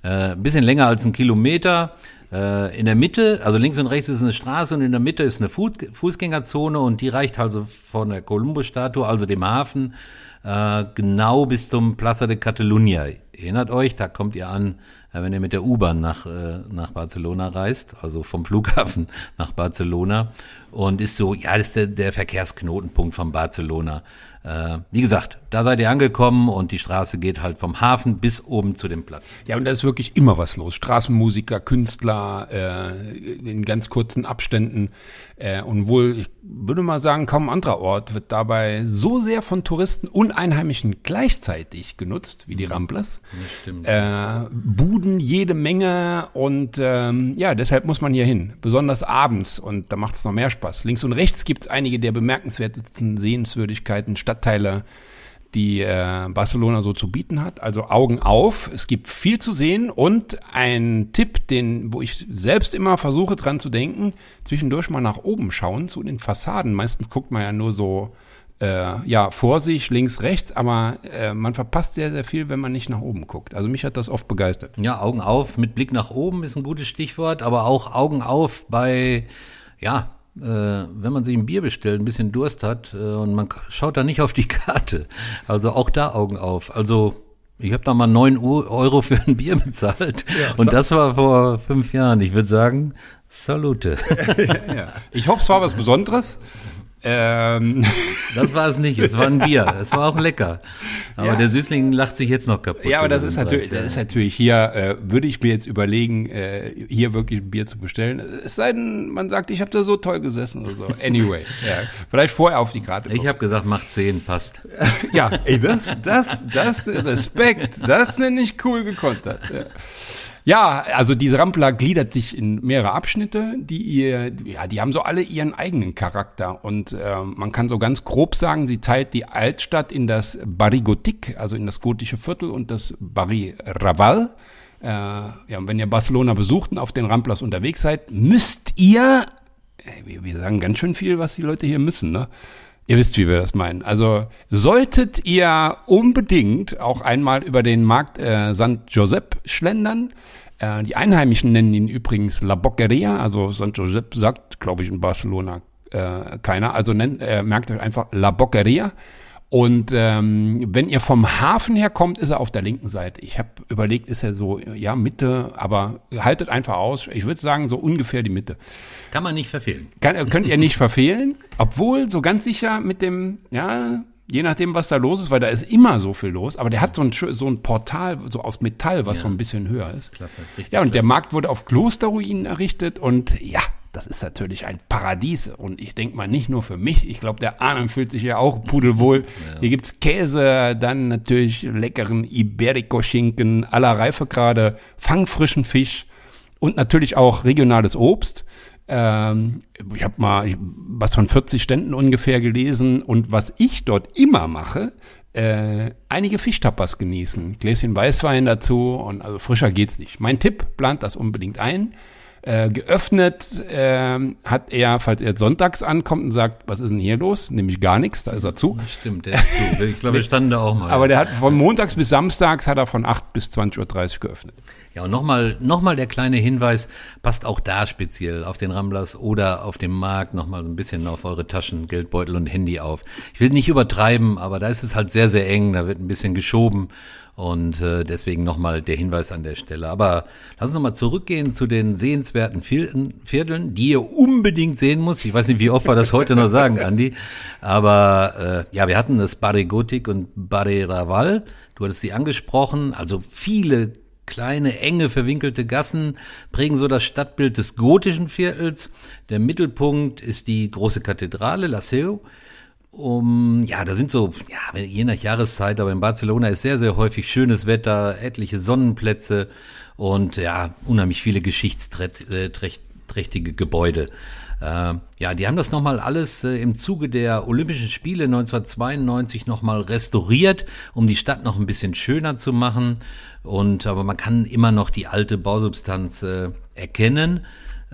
äh, ein bisschen länger als ein Kilometer. Äh, in der Mitte, also links und rechts ist eine Straße und in der Mitte ist eine Fuß, Fußgängerzone und die reicht also von der Columbus-Statue, also dem Hafen, äh, genau bis zum Plaza de Catalunya. Erinnert euch, da kommt ihr an, äh, wenn ihr mit der U-Bahn nach, nach Barcelona reist, also vom Flughafen nach Barcelona. Und ist so, ja, das ist der, der Verkehrsknotenpunkt von Barcelona. Äh, wie gesagt, da seid ihr angekommen und die Straße geht halt vom Hafen bis oben zu dem Platz. Ja, und da ist wirklich immer was los. Straßenmusiker, Künstler, äh, in ganz kurzen Abständen. Äh, und wohl, ich würde mal sagen, kaum ein anderer Ort wird dabei so sehr von Touristen und Einheimischen gleichzeitig genutzt wie die Ramblas. stimmt. Äh, Buden jede Menge und ähm, ja, deshalb muss man hier hin. Besonders abends und da macht es noch mehr Spaß. Links und rechts gibt es einige der bemerkenswertesten Sehenswürdigkeiten, Stadtteile, die äh, Barcelona so zu bieten hat. Also Augen auf, es gibt viel zu sehen und ein Tipp, den, wo ich selbst immer versuche dran zu denken, zwischendurch mal nach oben schauen zu den Fassaden. Meistens guckt man ja nur so äh, ja vor sich, links, rechts, aber äh, man verpasst sehr, sehr viel, wenn man nicht nach oben guckt. Also mich hat das oft begeistert. Ja, Augen auf mit Blick nach oben ist ein gutes Stichwort, aber auch Augen auf bei, ja, wenn man sich ein Bier bestellt, ein bisschen Durst hat äh, und man schaut da nicht auf die Karte. Also auch da Augen auf. Also ich habe da mal neun Euro für ein Bier bezahlt Ja, und das war vor fünf Jahren. Ich würde sagen, Salute. ja. Ich hoffe, es war was Besonderes. Ähm, Das war es nicht. Es war ein Bier. Es war auch lecker. Aber Ja. der Süßling lacht sich jetzt noch kaputt. ja, aber das ist natürlich, das ist natürlich hier, äh, würde ich mir jetzt überlegen, äh, hier wirklich ein Bier zu bestellen. Es sei denn, man sagt, ich habe da so toll gesessen oder so. Anyway, ja, vielleicht vorher auf die Karte. Ich habe gesagt, macht zehn, passt. Ja, ey, das, das, das, Respekt, das nenne ich cool gekontert. Ja. Ja, also diese Rampla gliedert sich in mehrere Abschnitte, die ihr, ja, die haben so alle ihren eigenen Charakter und äh, man kann so ganz grob sagen, sie teilt die Altstadt in das Barri Gotik, also in das gotische Viertel und das Barri Raval. Äh, ja, und wenn ihr Barcelona besucht und auf den Ramplas unterwegs seid, müsst ihr, wir, wir sagen ganz schön viel, was die Leute hier müssen, ne? Ihr wisst, wie wir das meinen. Also solltet ihr unbedingt auch einmal über den Markt äh, St. Josep schlendern. Äh, die Einheimischen nennen ihn übrigens La Boqueria. Also St. Josep sagt, glaube ich, in Barcelona äh, keiner. Also nennt, äh, merkt euch einfach La Boqueria. Und ähm, wenn ihr vom Hafen her kommt, ist er auf der linken Seite. Ich habe überlegt, ist er so, ja, Mitte, aber haltet einfach aus. Ich würde sagen, so ungefähr die Mitte. Kann man nicht verfehlen. Kann, könnt ihr nicht verfehlen, obwohl so ganz sicher mit dem, ja, je nachdem, was da los ist, weil da ist immer so viel los, aber der hat so ein, so ein Portal, so aus Metall, was Ja. so ein bisschen höher ist. Klasse. Richtig Ja, und der klasse. Markt wurde auf Klosterruinen errichtet und ja, das ist natürlich ein Paradies und ich denke mal nicht nur für mich, ich glaube, der Arne fühlt sich ja auch pudelwohl. Hier gibt's Käse, dann natürlich leckeren Iberico-Schinken, aller Reifegrade, fangfrischen Fisch und natürlich auch regionales Obst. Ähm, ich habe mal was von 40 Ständen ungefähr gelesen und was ich dort immer mache, äh, einige Fischtapas genießen, Gläschen Weißwein dazu und also frischer geht's nicht. Mein Tipp, plant das unbedingt ein. Äh, geöffnet ähm, hat er, falls er sonntags ankommt und sagt, was ist denn hier los? Nämlich gar nichts, da ist er zu. Stimmt, der ist zu. Ich glaube, wir standen da auch mal. Aber der hat von montags bis samstags hat er von 8 bis 20.30 Uhr geöffnet. Ja, und nochmal noch mal der kleine Hinweis, passt auch da speziell auf den Ramblers oder auf dem Markt nochmal so ein bisschen auf eure Taschen, Geldbeutel und Handy auf. Ich will nicht übertreiben, aber da ist es halt sehr, sehr eng, da wird ein bisschen geschoben und äh, deswegen nochmal der Hinweis an der Stelle. Aber lass uns nochmal zurückgehen zu den sehenswerten Vierteln, die ihr unbedingt sehen muss. Ich weiß nicht, wie oft wir das heute noch sagen, Andi, aber äh, ja, wir hatten das Barre Gotik und Barre Raval, du hattest sie angesprochen, also viele Kleine, enge, verwinkelte Gassen prägen so das Stadtbild des gotischen Viertels. Der Mittelpunkt ist die große Kathedrale, La Seu. Um, ja, da sind so, ja, je nach Jahreszeit, aber in Barcelona ist sehr, sehr häufig schönes Wetter, etliche Sonnenplätze und ja, unheimlich viele geschichtsträchtige Gebäude. Äh, ja, die haben das nochmal alles äh, im Zuge der Olympischen Spiele 1992 nochmal restauriert, um die Stadt noch ein bisschen schöner zu machen. Und aber man kann immer noch die alte Bausubstanz äh, erkennen.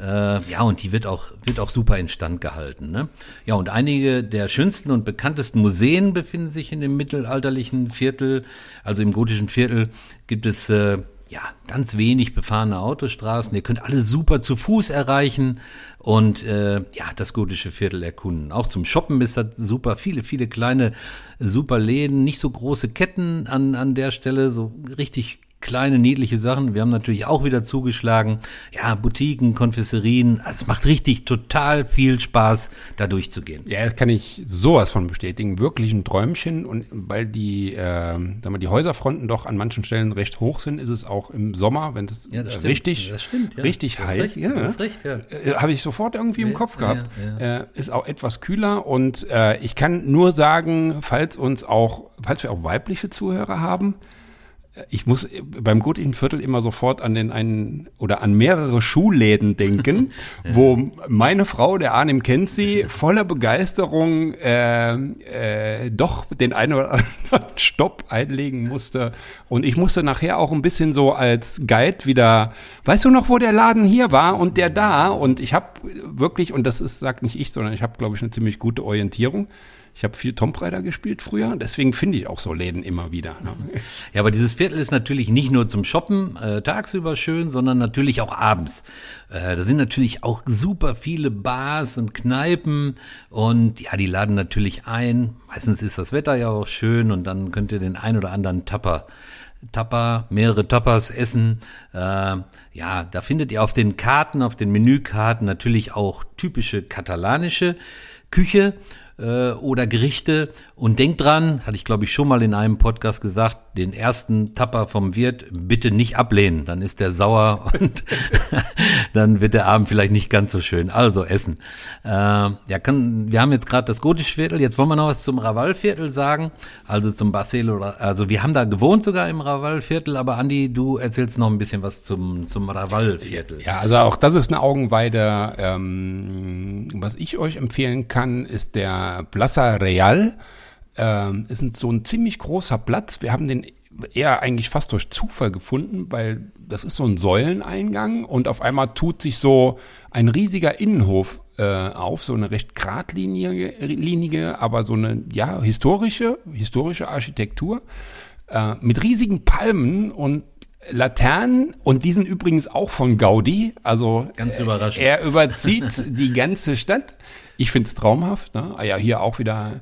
Äh, ja, und die wird auch, wird auch super instand gehalten. Ne? Ja, und einige der schönsten und bekanntesten Museen befinden sich in dem mittelalterlichen Viertel. Also im gotischen Viertel gibt es äh, ja, ganz wenig befahrene Autostraßen. Ihr könnt alle super zu Fuß erreichen und äh, ja, das gotische Viertel erkunden. Auch zum Shoppen ist das super. Viele, viele kleine super Läden, nicht so große Ketten an, an der Stelle, so richtig kleine niedliche Sachen. Wir haben natürlich auch wieder zugeschlagen. Ja, Boutiquen, Konfesserien. Also es macht richtig total viel Spaß, da durchzugehen. Ja, das kann ich sowas von bestätigen. Wirklich ein Träumchen. Und weil die, äh, sagen wir, die Häuserfronten doch an manchen Stellen recht hoch sind, ist es auch im Sommer, wenn es Ja, das äh, richtig, Das stimmt, ja. richtig Du hast heiß recht, ja, du hast recht, ja. Äh, Habe ich sofort irgendwie im Kopf gehabt. Äh, ist auch etwas kühler und äh, ich kann nur sagen, falls uns auch, falls wir auch weibliche Zuhörer haben, ich muss beim guten Viertel immer sofort an den einen oder an mehrere Schuhläden denken, wo meine Frau, der Arnim kennt sie, voller Begeisterung äh, äh, doch den einen oder anderen Stopp einlegen musste. Und ich musste nachher auch ein bisschen so als Guide wieder, weißt du noch, wo der Laden hier war und der da? Und ich habe wirklich, und das ist, sagt nicht ich, sondern ich habe, glaube ich, eine ziemlich gute Orientierung. Ich habe viel Tomb Raider gespielt früher, deswegen finde ich auch so Läden immer wieder. Ne? Ja, aber dieses Viertel ist natürlich nicht nur zum Shoppen äh, tagsüber schön, sondern natürlich auch abends. Äh, da sind natürlich auch super viele Bars und Kneipen und ja, die laden natürlich ein. Meistens ist das Wetter ja auch schön und dann könnt ihr den ein oder anderen Tapper Tapper, mehrere Tappers essen. Äh, ja, da findet ihr auf den Karten, auf den Menükarten natürlich auch typische katalanische Küche äh, oder Gerichte. Und denkt dran, hatte ich glaube ich schon mal in einem Podcast gesagt, den ersten Tapper vom Wirt bitte nicht ablehnen. Dann ist der sauer und dann wird der Abend vielleicht nicht ganz so schön. Also essen. Äh, ja, kann, wir haben jetzt gerade das gotische Viertel. Jetzt wollen wir noch was zum Raval-Viertel sagen. Also zum Barcelona. Also wir haben da gewohnt sogar im Raval-Viertel. Aber Andi, du erzählst noch ein bisschen was zum, zum Raval-Viertel. Ja, also auch das ist eine Augenweide. Ähm, was ich euch empfehlen kann, ist der Plaza Real. Ähm, ist ein, so ein ziemlich großer Platz. Wir haben den eher eigentlich fast durch Zufall gefunden, weil das ist so ein Säuleneingang und auf einmal tut sich so ein riesiger Innenhof äh, auf, so eine recht geradlinige, linige, aber so eine ja historische, historische Architektur äh, mit riesigen Palmen und Laternen und die sind übrigens auch von Gaudi, also Ganz äh, überraschend. Er überzieht die ganze Stadt. Ich find's traumhaft. Ne? Ah Ja, hier auch wieder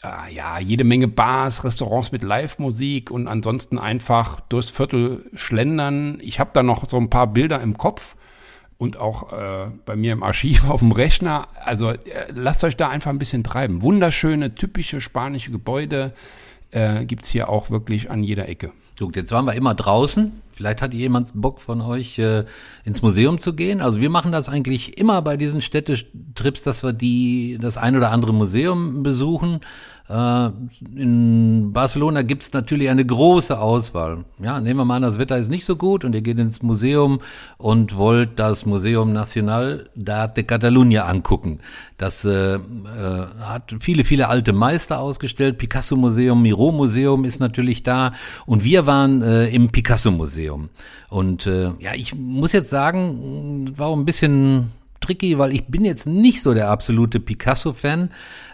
ah, ja jede Menge Bars, Restaurants mit Live-Musik und ansonsten einfach durchs Viertel schlendern. Ich habe da noch so ein paar Bilder im Kopf und auch äh, bei mir im Archiv auf dem Rechner. Also äh, lasst euch da einfach ein bisschen treiben. Wunderschöne, typische spanische Gebäude äh, gibt's hier auch wirklich an jeder Ecke. Gut, jetzt waren wir immer draußen. Vielleicht hat jemand Bock von euch äh, ins Museum zu gehen. Also wir machen das eigentlich immer bei diesen Städtetrips, dass wir die das ein oder andere Museum besuchen. Äh, in Barcelona gibt's natürlich eine große Auswahl. Ja, nehmen wir mal an, das Wetter ist nicht so gut und ihr geht ins Museum und wollt das Museum Nacional de Catalunya angucken. Das äh, äh, hat viele, viele alte Meister ausgestellt. Picasso-Museum, Miro-Museum ist natürlich da. Und wir waren äh, im Picasso-Museum. Und äh, ja, ich muss jetzt sagen, war ein bisschen tricky, weil ich bin jetzt nicht so der absolute Picasso-Fan.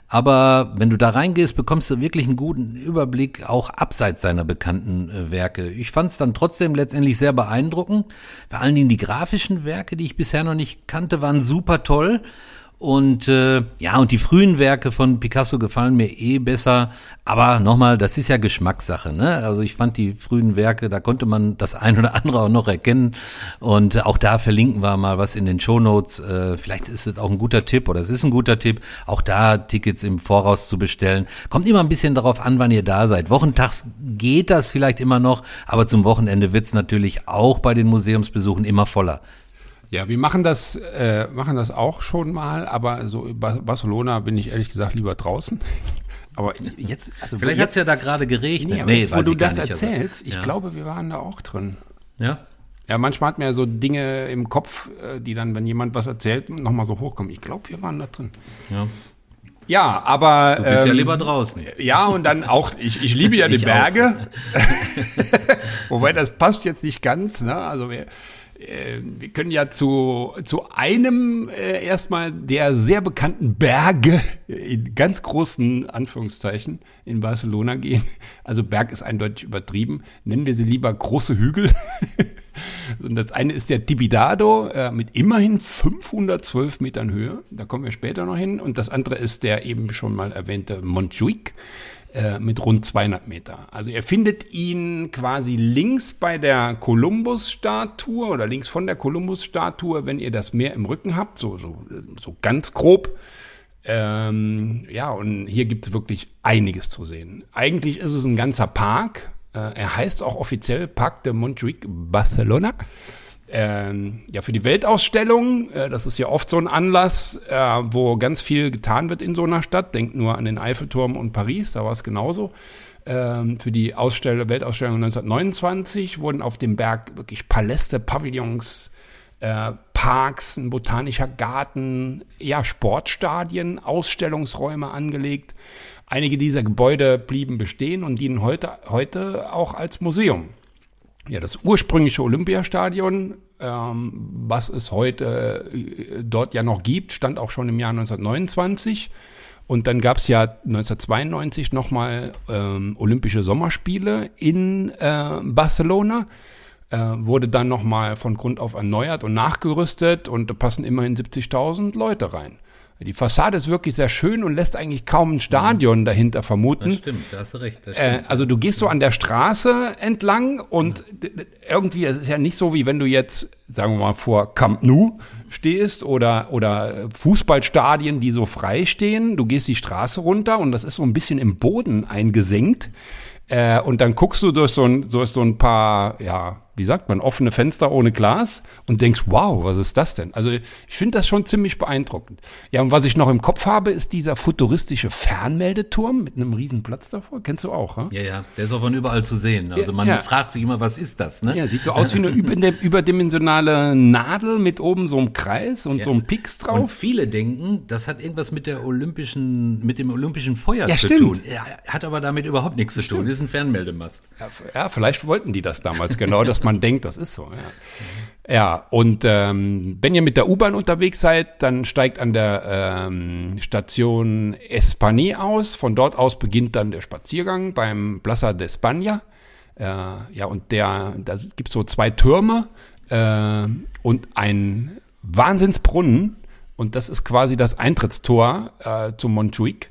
Aber wenn du da reingehst, bekommst du wirklich einen guten Überblick, auch abseits seiner bekannten äh, Werke. Ich fand es dann trotzdem letztendlich sehr beeindruckend. Vor allen Dingen die grafischen Werke, die ich bisher noch nicht kannte, waren super toll. Und äh, ja, und die frühen Werke von Picasso gefallen mir eh besser. Aber nochmal, das ist ja Geschmackssache. Ne? Also ich fand die frühen Werke, da konnte man das ein oder andere auch noch erkennen. Und auch da verlinken wir mal was in den Shownotes. Äh, vielleicht ist es auch ein guter Tipp oder es ist ein guter Tipp, auch da Tickets im Voraus zu bestellen. Kommt immer ein bisschen darauf an, wann ihr da seid. Wochentags geht das vielleicht immer noch, aber zum Wochenende wird's natürlich auch bei den Museumsbesuchen immer voller. Ja, wir machen das, äh, machen das auch schon mal, aber so Barcelona bin ich ehrlich gesagt lieber draußen. Aber jetzt, also Vielleicht hat's ja da gerade geregnet. nee, aber jetzt, wo du ich das nicht, also- erzählst, ich ja. glaube, wir waren da auch drin. Ja. Ja, manchmal hat man ja so Dinge im Kopf, äh, die dann, wenn jemand was erzählt, nochmal so hochkommen. Ich glaube, wir waren da drin. ja. Ja, aber. Du bist ja ähm, lieber draußen. Ja, und dann auch, ich, ich liebe ja die Ich. Berge. Wobei das passt jetzt nicht ganz. Ne? Also wir, äh, wir können ja zu, zu einem äh, erstmal der sehr bekannten Berge in ganz großen Anführungszeichen in Barcelona gehen. Also Berg ist eindeutig übertrieben. Nennen wir sie lieber große Hügel. Und das eine ist der Tibidado äh, mit immerhin 512 Metern Höhe. Da kommen wir später noch hin. Und das andere ist der eben schon mal erwähnte Montjuic äh, mit rund 200 Meter. Also ihr findet ihn quasi links bei der Kolumbus-Statue oder links von der Kolumbus-Statue, wenn ihr das Meer im Rücken habt, so, so, so ganz grob. Ähm, ja, und hier gibt es wirklich einiges zu sehen. Eigentlich ist es ein ganzer Park. Äh, er heißt auch offiziell Parc de Montjuic Barcelona. Ähm, ja, für die Weltausstellung, äh, das ist ja oft so ein Anlass, äh, wo ganz viel getan wird in so einer Stadt. Denkt nur an den Eiffelturm und Paris, da war es genauso. Ähm, für die Ausstell Weltausstellung 1929 wurden auf dem Berg wirklich Paläste, Pavillons, äh, Parks, ein botanischer Garten, ja, Sportstadien, Ausstellungsräume angelegt. Einige dieser Gebäude blieben bestehen und dienen heute, heute auch als Museum. Ja, das ursprüngliche Olympiastadion, ähm, was es heute äh, dort ja noch gibt, stand auch schon im Jahr 1929. Und dann gab es ja 1992 nochmal ähm, Olympische Sommerspiele in äh, Barcelona äh, wurde dann nochmal von Grund auf erneuert und nachgerüstet und da passen immerhin 70.000 Leute rein. Die Fassade ist wirklich sehr schön und lässt eigentlich kaum ein Stadion mhm. dahinter vermuten. Das stimmt, da hast du recht. Äh, also du gehst so an der Straße entlang und mhm. irgendwie, es ist ja nicht so, wie wenn du jetzt, sagen wir mal, vor Camp Nou stehst oder, oder Fußballstadien, die so frei stehen. Du gehst die Straße runter und das ist so ein bisschen im Boden eingesenkt. Äh, und dann guckst du durch so ein, durch so ein paar, ja, wie sagt man, offene Fenster ohne Glas und denkst, wow, was ist das denn? Also ich finde das schon ziemlich beeindruckend. Ja, und was ich noch im Kopf habe, ist dieser futuristische Fernmeldeturm mit einem riesen Platz davor. Kennst du auch, hm? Ja, ja, der ist auch von überall zu sehen. Also man ja. fragt sich immer, was ist das, ne? Ja, sieht so aus wie eine überdimensionale Nadel mit oben so einem Kreis und ja. so einem Pix drauf. Und viele denken, das hat irgendwas mit der olympischen, mit dem olympischen Feuer ja, zu stimmt. tun. Ja, hat aber damit überhaupt nichts zu tun. Das ist ein Fernmeldemast. Ja, vielleicht wollten die das damals genau, dass man denkt, das ist so. Ja, ja und ähm, wenn ihr mit der U-Bahn unterwegs seid, dann steigt an der ähm, Station España aus. Von dort aus beginnt dann der Spaziergang beim Plaza de España. Äh, ja, und der, da gibt so zwei Türme äh, und ein Wahnsinnsbrunnen. Und das ist quasi das Eintrittstor äh, zum Montjuic.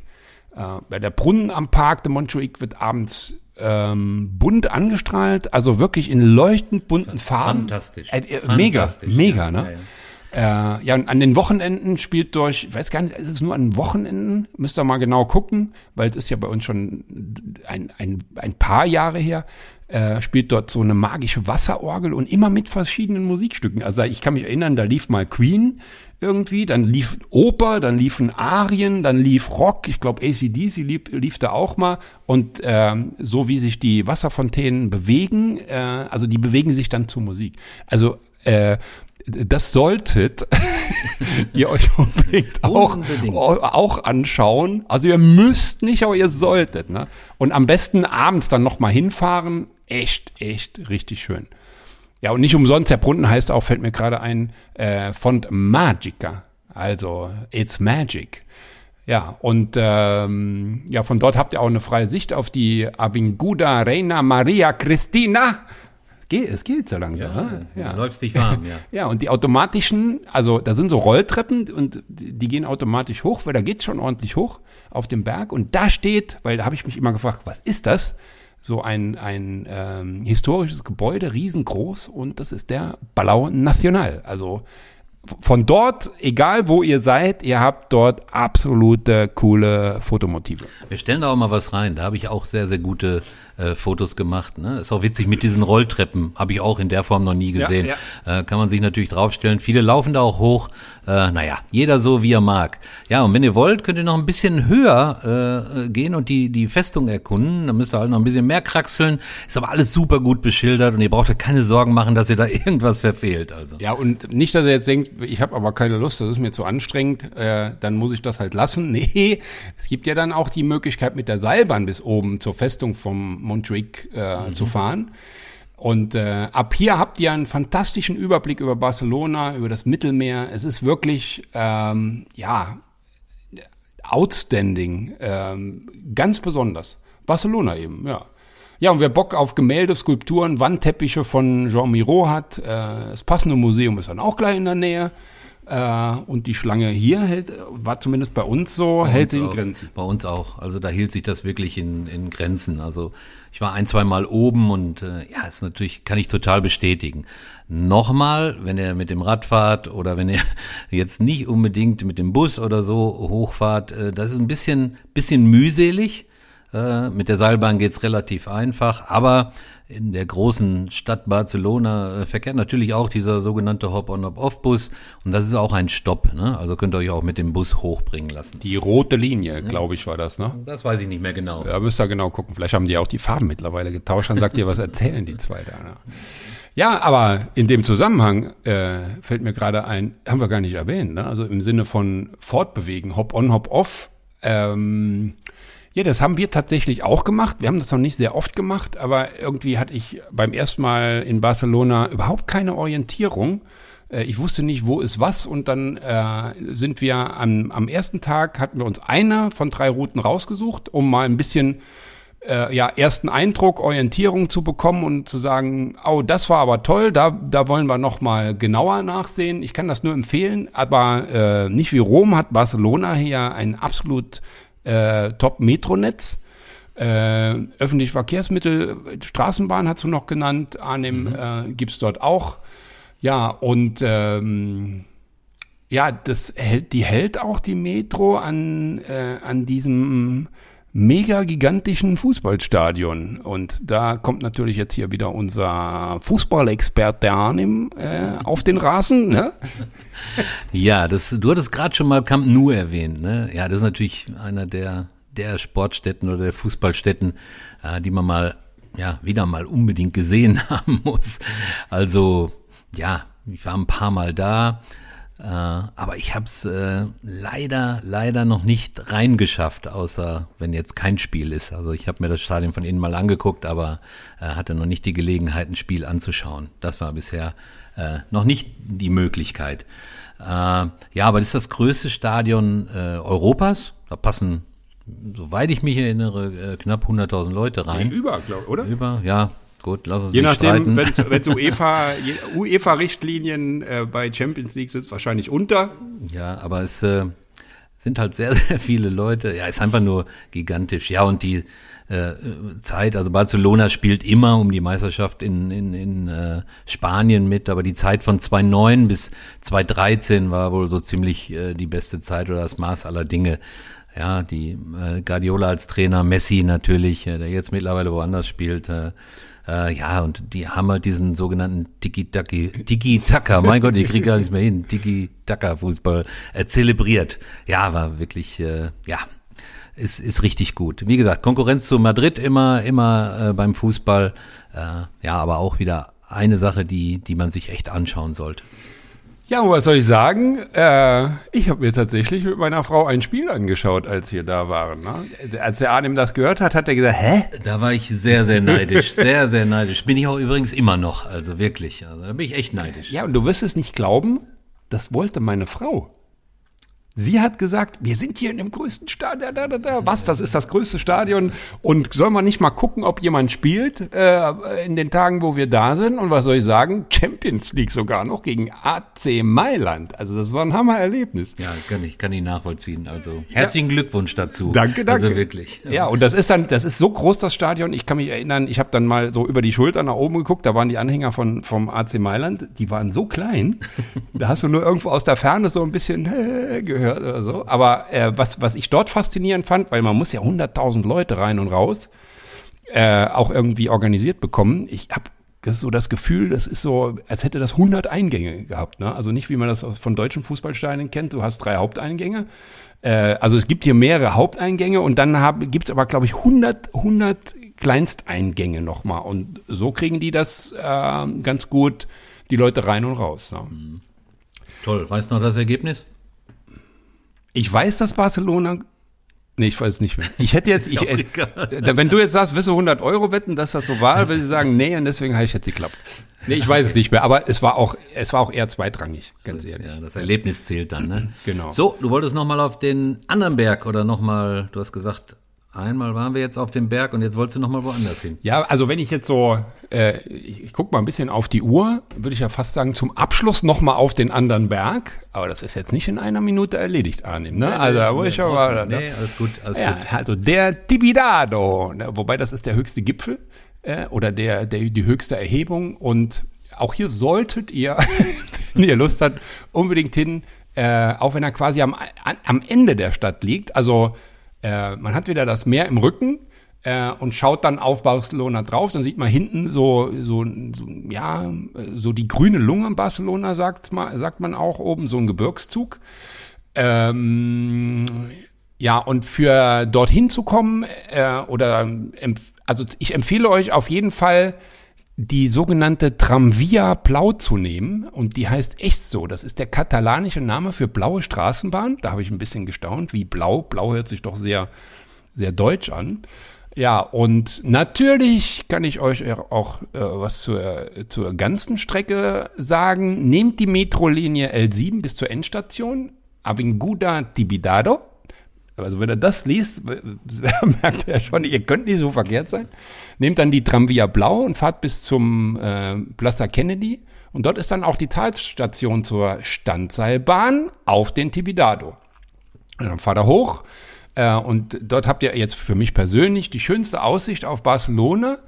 Äh, der Brunnen am Park de Montjuic wird abends ähm, bunt angestrahlt, also wirklich in leuchtend bunten Farben. Fantastisch. Äh, äh, mega, Fantastisch, mega, ja, ne? Ja, ja. Äh, ja, und an den Wochenenden spielt durch, ich weiß gar nicht, ist es nur an Wochenenden? Müsst ihr mal genau gucken, weil es ist ja bei uns schon ein, ein, ein paar Jahre her, äh, spielt dort so eine magische Wasserorgel und immer mit verschiedenen Musikstücken. Also ich kann mich erinnern, da lief mal Queen irgendwie, dann lief Oper, dann liefen Arien, dann lief Rock, ich glaube ACDC lief, lief da auch mal und äh, so wie sich die Wasserfontänen bewegen, äh, also die bewegen sich dann zur Musik. Also äh, das solltet ihr euch unbedingt auch, auch anschauen. Also ihr müsst nicht, aber ihr solltet. Ne? Und am besten abends dann nochmal hinfahren. Echt, echt richtig schön. Ja, und nicht umsonst, der Brunnen heißt auch, fällt mir gerade ein, äh, Font Magica. Also, it's magic. Ja, und ähm, ja, von dort habt ihr auch eine freie Sicht auf die Avinguda Reina Maria Cristina. Geht, es geht so langsam. Ja, ne? ja. läufst dich warm, ja. ja, und die automatischen, also da sind so Rolltreppen und die, gehen automatisch hoch, weil da geht's schon ordentlich hoch auf dem Berg. Und da steht, weil da habe ich mich immer gefragt, was ist das? So ein, ein ähm, historisches Gebäude, riesengroß und das ist der Palau Nacional. Also von dort, egal wo ihr seid, ihr habt dort absolute coole Fotomotive. Wir stellen da auch mal was rein. Da habe ich auch sehr, sehr gute äh, Fotos gemacht. Ne? Ist auch witzig mit diesen Rolltreppen. Habe ich auch in der Form noch nie gesehen. Ja, ja. Äh, kann man sich natürlich draufstellen. Viele laufen da auch hoch. Äh, naja, jeder so wie er mag. Ja, und wenn ihr wollt, könnt ihr noch ein bisschen höher äh, gehen und die, die Festung erkunden. Dann müsst ihr halt noch ein bisschen mehr kraxeln. Ist aber alles super gut beschildert und ihr braucht euch keine Sorgen machen, dass ihr da irgendwas verfehlt. Also. Ja, und nicht, dass ihr jetzt denkt, ich habe aber keine Lust, das ist mir zu anstrengend, äh, dann muss ich das halt lassen. Nee, es gibt ja dann auch die Möglichkeit mit der Seilbahn bis oben zur Festung vom Montjuic äh, mhm. zu fahren. Und äh, ab hier habt ihr einen fantastischen Überblick über Barcelona, über das Mittelmeer. Es ist wirklich, ähm, ja, outstanding, ähm, ganz besonders. Barcelona eben, ja. Ja, und wer Bock auf Gemälde, Skulpturen, Wandteppiche von Jean Miro hat, äh, das passende Museum ist dann auch gleich in der Nähe. Äh, und die Schlange hier hält, war zumindest bei uns so, Bei hält uns sich in auch. Grenzen. Bei uns auch. Also da hielt sich das wirklich in, in Grenzen. Also ich war ein, zwei Mal oben und äh, ja, ist natürlich, kann ich total bestätigen. Nochmal, wenn ihr mit dem Rad fahrt oder wenn ihr jetzt nicht unbedingt mit dem Bus oder so hochfahrt, äh, das ist ein bisschen, bisschen mühselig. Äh, mit der Seilbahn geht's relativ einfach, aber in der großen Stadt Barcelona äh, verkehrt natürlich auch dieser sogenannte Hop-on-Hop-off-Bus und das ist auch ein Stopp. Ne? Also könnt ihr euch auch mit dem Bus hochbringen lassen. Die rote Linie, glaube ich, war das, ne? Das weiß ich nicht mehr genau. Da müsst ihr genau gucken. Vielleicht haben die auch die Farben mittlerweile getauscht. Dann sagt ihr, was erzählen die zwei da. Ne? Ja, aber in dem Zusammenhang äh, fällt mir gerade ein, haben wir gar nicht erwähnt, ne? also im Sinne von Fortbewegen, Hop-on, Hop-off. Ähm, ja, das haben wir tatsächlich auch gemacht. Wir haben das noch nicht sehr oft gemacht, aber irgendwie hatte ich beim ersten Mal in Barcelona überhaupt keine Orientierung. Äh, Ich wusste nicht, wo ist was und dann äh, sind wir am, am ersten Tag, hatten wir uns eine von drei Routen rausgesucht, um mal ein bisschen äh, ja, ersten Eindruck, Orientierung zu bekommen und zu sagen, oh, das war aber toll, da, da wollen wir noch mal genauer nachsehen. Ich kann das nur empfehlen, aber äh, nicht wie Rom hat Barcelona hier ein absolut äh, Top-Metronetz. Äh, öffentliche Verkehrsmittel, Straßenbahn hast du noch genannt, Arnim äh, gibt's dort auch. Ja, und ähm, ja, das hält, die hält auch die Metro an, äh, an diesem mega gigantischen Fußballstadion. Und da kommt natürlich jetzt hier wieder unser Fußballexperte Arnim äh, auf den Rasen. Ne? Ja, das, du hattest gerade schon mal Camp Nou erwähnt. Ne? Ja, das ist natürlich einer der, der Sportstätten oder der Fußballstätten, äh, die man mal, ja, wieder mal unbedingt gesehen haben muss. Also, ja, ich war ein paar Mal da. Äh, aber ich habe es äh, leider, leider noch nicht reingeschafft, außer wenn jetzt kein Spiel ist. Also ich habe mir das Stadion von innen mal angeguckt, aber äh, hatte noch nicht die Gelegenheit, ein Spiel anzuschauen. Das war bisher äh, noch nicht die Möglichkeit. Äh, ja, aber das ist das größte Stadion äh, Europas. Da passen, soweit ich mich erinnere, knapp 100.000 Leute rein. Über, glaub, oder? Über, ja, gut, lass uns Je nicht nachdem, wenn es UEFA, UEFA-Richtlinien äh, bei Champions League sind, wahrscheinlich unter. Ja, aber es äh, sind halt sehr, sehr viele Leute. Ja, ist einfach nur gigantisch. Ja, und die äh, Zeit, also Barcelona spielt immer um die Meisterschaft in, in, in äh, Spanien mit, aber die Zeit von 2009 bis 2013 war wohl so ziemlich äh, die beste Zeit oder das Maß aller Dinge. Ja, die äh, Guardiola als Trainer, Messi natürlich, äh, der jetzt mittlerweile woanders spielt. Äh, äh, ja, und die haben halt diesen sogenannten Tiki-Taki, Tiki-Taka, mein Gott, ich kriege gar nichts mehr hin, Tiki-Taka-Fußball äh, zelebriert. Ja, war wirklich, äh, ja, ist, ist richtig gut. Wie gesagt, Konkurrenz zu Madrid immer, immer äh, beim Fußball. Äh, ja, aber auch wieder eine Sache, die, die man sich echt anschauen sollte. Ja, und was soll ich sagen? Äh, ich habe mir tatsächlich mit meiner Frau ein Spiel angeschaut, als wir da waren. Ne? Als der Arnim das gehört hat, hat er gesagt, hä? Da war ich sehr, sehr neidisch, sehr, sehr neidisch. Bin ich auch übrigens immer noch, also wirklich. Also da bin ich echt neidisch. Ja, und du wirst es nicht glauben, das wollte meine Frau. Sie hat gesagt, wir sind hier in dem größten Stadion. Da, da, da. Was, das ist das größte Stadion? Und soll man nicht mal gucken, ob jemand spielt äh, in den Tagen, wo wir da sind? Und was soll ich sagen? Champions League sogar noch gegen AC Mailand. Also das war ein Hammererlebnis. Ja, kann ich, kann ich nachvollziehen. Also herzlichen Glückwunsch dazu. Danke, danke. Also wirklich. Ja, und das ist dann, das ist so groß, das Stadion. Ich kann mich erinnern, ich habe dann mal so über die Schulter nach oben geguckt, da waren die Anhänger von, vom AC Mailand, die waren so klein, da hast du nur irgendwo aus der Ferne so ein bisschen äh, gehört oder so. Aber äh, was, was ich dort faszinierend fand, weil man muss ja 100.000 Leute rein und raus, äh, auch irgendwie organisiert bekommen. Ich habe so das Gefühl, das ist so, als hätte das 100 Eingänge gehabt. Ne? Also nicht, wie man das von deutschen Fußballstadien kennt. Du hast drei Haupteingänge. Äh, also es gibt hier mehrere Haupteingänge und dann gibt es aber, glaube ich, 100, 100 Kleinsteingänge nochmal. Und so kriegen die das äh, ganz gut, die Leute rein und raus. Ne? Toll. Weißt du noch das Ergebnis? Ich weiß, dass Barcelona. Nee, ich weiß nicht mehr. Ich hätte jetzt, ich, da- wenn du jetzt sagst, wirst du 100 Euro wetten, dass das so war, würde ich sagen, nee, und deswegen habe ich jetzt geklappt. Nee, ich weiß es nicht mehr, aber es war auch, es war auch eher zweitrangig, ganz ehrlich. Ja, das Erlebnis zählt dann, ne? Genau. So, du wolltest noch mal auf den anderen Berg oder noch mal, du hast gesagt, Einmal waren wir jetzt auf dem Berg und jetzt wolltest du noch mal woanders hin. Ja, also wenn ich jetzt so, äh, ich, ich gucke mal ein bisschen auf die Uhr, würde ich ja fast sagen, zum Abschluss noch mal auf den anderen Berg. Aber das ist jetzt nicht in einer Minute erledigt, Arnim. Ne? Also da muss ich schon mal. Nee, alles gut, alles ja, gut. also der Tibidado, ne? wobei das ist der höchste Gipfel äh, oder der, der die höchste Erhebung und auch hier solltet ihr, wenn ihr Lust habt, unbedingt hin, äh, auch wenn er quasi am, an, am Ende der Stadt liegt. Also äh, man hat wieder das Meer im Rücken äh, und schaut dann auf Barcelona drauf. Dann sieht man hinten so, so, so ja, so die grüne Lunge in Barcelona, sagt, man, sagt man auch oben, so ein Gebirgszug. Ähm, ja, und für dorthin zu kommen, äh, oder also ich empfehle euch auf jeden Fall, die sogenannte Tramvia Blau zu nehmen. Und die heißt echt so. Das ist der katalanische Name für blaue Straßenbahn. Da habe ich ein bisschen gestaunt, wie blau. Blau hört sich doch sehr, sehr deutsch an. Ja, und natürlich kann ich euch auch äh, was zur, zur ganzen Strecke sagen. Nehmt die Metrolinie L7 bis zur Endstation. Avinguda Tibidado. Also wenn er das liest, merkt er schon, ihr könnt nicht so verkehrt sein. Nehmt dann die Tramvia Blau und fahrt bis zum äh, Plaza Kennedy. Und dort ist dann auch die Talstation zur Standseilbahn auf den Tibidado. Und dann fahrt er hoch. Äh, und dort habt ihr jetzt für mich persönlich die schönste Aussicht auf Barcelona.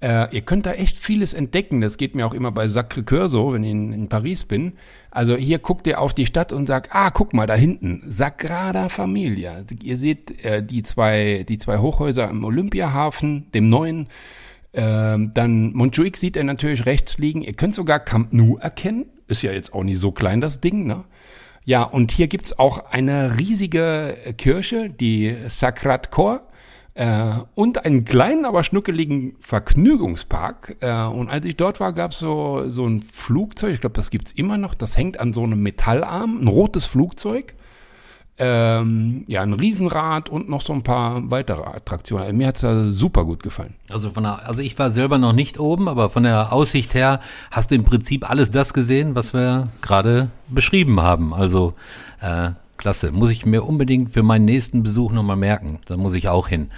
Äh, ihr könnt da echt vieles entdecken. Das geht mir auch immer bei Sacré-Cœur so, wenn ich in, in Paris bin. Also hier guckt ihr auf die Stadt und sagt, ah, guck mal da hinten, Sagrada Familia. Ihr seht äh, die zwei, die zwei Hochhäuser im Olympiahafen, dem neuen. Ähm, dann Montjuic sieht er natürlich rechts liegen. Ihr könnt sogar Camp Nou erkennen. Ist ja jetzt auch nicht so klein, das Ding, ne? Ja, und hier gibt's auch eine riesige Kirche, die Sacrat Cor äh, und einen kleinen, aber schnuckeligen Vergnügungspark. Äh, und als ich dort war, gab's so, so ein Flugzeug, ich glaube, das gibt's immer noch, das hängt an so einem Metallarm, ein rotes Flugzeug. Ähm, ja, ein Riesenrad und noch so ein paar weitere Attraktionen. Mir hat's da super gut gefallen. Also von der, also ich war selber noch nicht oben, aber von der Aussicht her hast du im Prinzip alles das gesehen, was wir gerade beschrieben haben. Also äh, klasse. Muss ich mir unbedingt für meinen nächsten Besuch nochmal merken. Da muss ich auch hin.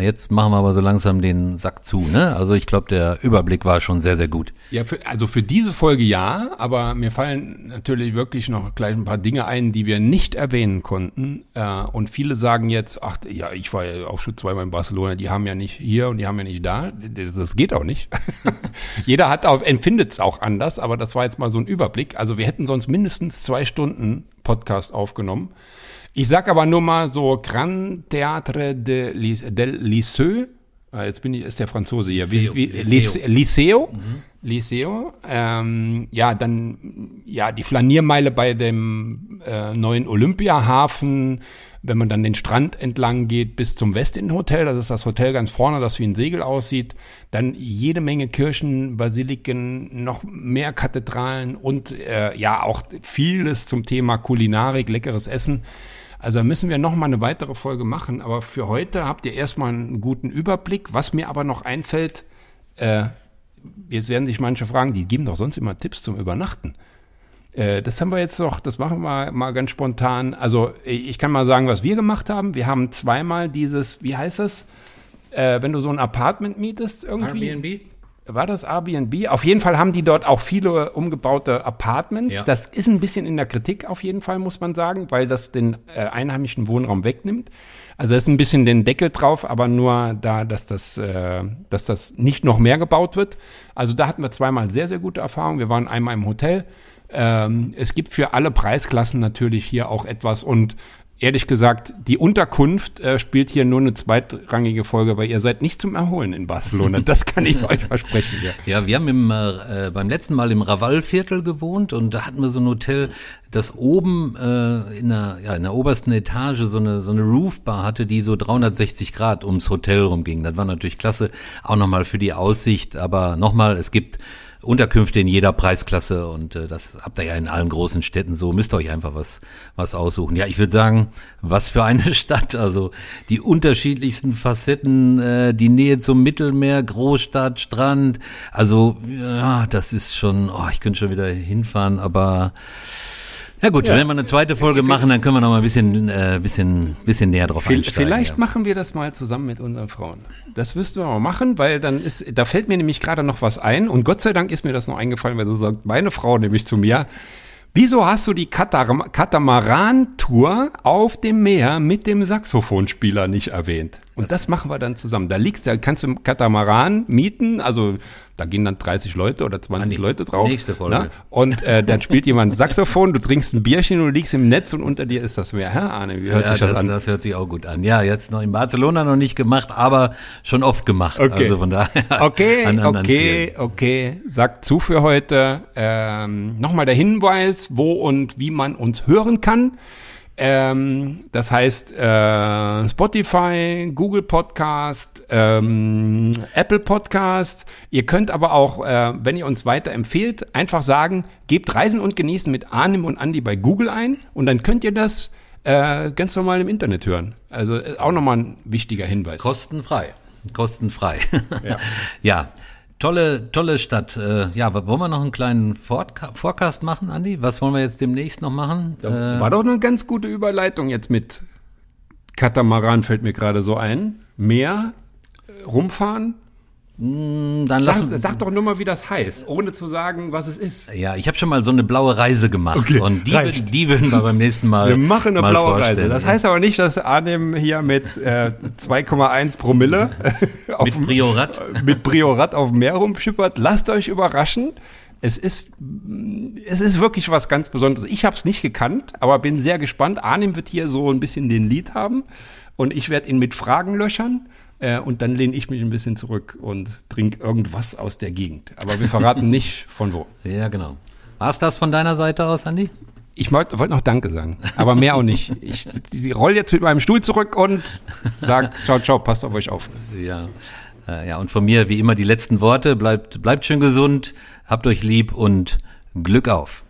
Jetzt machen wir aber so langsam den Sack zu, ne? Also ich glaube, der Überblick war schon sehr, sehr gut. Ja, für, also für diese Folge ja, aber mir fallen natürlich wirklich noch gleich ein paar Dinge ein, die wir nicht erwähnen konnten. Äh, und viele sagen jetzt, ach ja, ich war ja auch schon zweimal in Barcelona, die haben ja nicht hier und die haben ja nicht da. Das geht auch nicht. Jeder hat auch, empfindet es auch anders, aber das war jetzt mal so ein Überblick. Also wir hätten sonst mindestens zwei Stunden Podcast aufgenommen. Ich sag aber nur mal so Grand Théâtre de, del Lycée. Ah, Jetzt bin ich, ist der Franzose hier. Wie, wie, Liceo. Liceo. Liceo. Liceo. Ähm, ja, dann ja die Flaniermeile bei dem äh, neuen Olympiahafen. Wenn man dann den Strand entlang geht bis zum Westin-Hotel, das ist das Hotel ganz vorne, das wie ein Segel aussieht. Dann jede Menge Kirchen, Basiliken, noch mehr Kathedralen und äh, ja auch vieles zum Thema Kulinarik, leckeres Essen. Also da müssen wir noch mal eine weitere Folge machen. Aber für heute habt ihr erstmal einen guten Überblick. Was mir aber noch einfällt, äh, jetzt werden sich manche fragen, die geben doch sonst immer Tipps zum Übernachten. Äh, das haben wir jetzt noch, das machen wir mal ganz spontan. Also ich kann mal sagen, was wir gemacht haben. Wir haben zweimal dieses, wie heißt das, äh, wenn du so ein Apartment mietest irgendwie. Airbnb? War das Airbnb? Auf jeden Fall haben die dort auch viele umgebaute Apartments. Ja. Das ist ein bisschen in der Kritik auf jeden Fall, muss man sagen, weil das den äh, einheimischen Wohnraum wegnimmt. Also es ist ein bisschen den Deckel drauf, aber nur da, dass das, äh, dass das nicht noch mehr gebaut wird. Also da hatten wir zweimal sehr, sehr gute Erfahrungen. Wir waren einmal im Hotel. Ähm, es gibt für alle Preisklassen natürlich hier auch etwas und ehrlich gesagt, die Unterkunft äh, spielt hier nur eine zweitrangige Folge, weil ihr seid nicht zum Erholen in Barcelona. Das kann ich euch versprechen. Ja. Ja, wir haben im, äh, beim letzten Mal im Raval-Viertel gewohnt und da hatten wir so ein Hotel, das oben äh, in, der, ja, in der obersten Etage so eine, so eine Roofbar hatte, die so 360 Grad ums Hotel rumging. Das war natürlich klasse, auch nochmal für die Aussicht. Aber nochmal, es gibt Unterkünfte in jeder Preisklasse und äh, das habt ihr ja in allen großen Städten so. Müsst ihr euch einfach was, was aussuchen. Ja, ich würde sagen, was für eine Stadt. Also die unterschiedlichsten Facetten, äh, die Nähe zum Mittelmeer, Großstadt, Strand. Also ja, das ist schon, oh, ich könnte schon wieder hinfahren, aber Ja gut, wenn wir eine zweite Folge machen, dann können wir noch mal ein bisschen, äh, bisschen, bisschen näher drauf Viel- einsteigen. Vielleicht ja. machen wir das mal zusammen mit unseren Frauen. Das müssten wir mal machen, weil dann ist, da fällt mir nämlich gerade noch was ein und Gott sei Dank ist mir das noch eingefallen, weil du sagst, meine Frau nämlich zu mir, wieso hast du die Katar Katamaran-Tour auf dem Meer mit dem Saxophonspieler nicht erwähnt? Und das, machen wir dann zusammen. Da liegst, da kannst du einen Katamaran mieten, also da gehen dann 30 Leute oder 20 Andi, Leute drauf. nächste Folge. ne? Und äh, dann spielt jemand Saxophon, du trinkst ein Bierchen und du liegst im Netz und unter dir ist das Meer. Hä, Arne, wie hört ja, sich das, das, an? das hört sich auch gut an. Ja, jetzt noch in Barcelona noch nicht gemacht, aber schon oft gemacht. Okay. Also von daher. Okay, an okay, Zielen. okay. Sagt zu für heute. Ähm, Nochmal der Hinweis, wo und wie man uns hören kann. Ähm, das heißt äh, Spotify, Google Podcast, ähm, Apple Podcast. Ihr könnt aber auch, äh, wenn ihr uns weiterempfehlt, einfach sagen, gebt Reisen und Genießen mit Arnim und Andi bei Google ein und dann könnt ihr das äh, ganz normal im Internet hören. Also äh, auch nochmal ein wichtiger Hinweis. Kostenfrei. Kostenfrei. Ja. ja. Tolle, tolle Stadt. Äh, ja, wollen wir noch einen kleinen Foreca- Forecast machen, Andi? Was wollen wir jetzt demnächst noch machen? Äh, War doch eine ganz gute Überleitung jetzt mit Katamaran fällt mir gerade so ein. Meer, rumfahren. Dann lass Sag, sag doch nur mal, wie das heißt, ohne zu sagen, was es ist. ja, ich habe schon mal so eine blaue Reise gemacht Okay, und die, reicht. die würden wir beim nächsten Mal. Wir machen eine blaue vorstellen. Reise. Das heißt aber nicht, dass Arnim hier mit äh, 2,1 Promille auf mit Priorat. mit Priorat auf dem Meer rumschippert. Lasst euch überraschen. Es ist, es ist wirklich was ganz Besonderes. Ich habe es nicht gekannt, aber bin sehr gespannt. Arnim wird hier so ein bisschen den Lied haben und ich werde ihn mit Fragen löchern. Äh, und dann lehne ich mich ein bisschen zurück und trinke irgendwas aus der Gegend. Aber wir verraten nicht von wo. Ja, genau. War's das von deiner Seite aus, Andi? Ich wollte wollt noch Danke sagen, aber mehr auch nicht. Ich, ich roll jetzt mit meinem Stuhl zurück und sag ciao, ciao, passt auf euch auf. Ja. Äh, ja, und von mir wie immer die letzten Worte. Bleibt, bleibt schön gesund, habt euch lieb und Glück auf.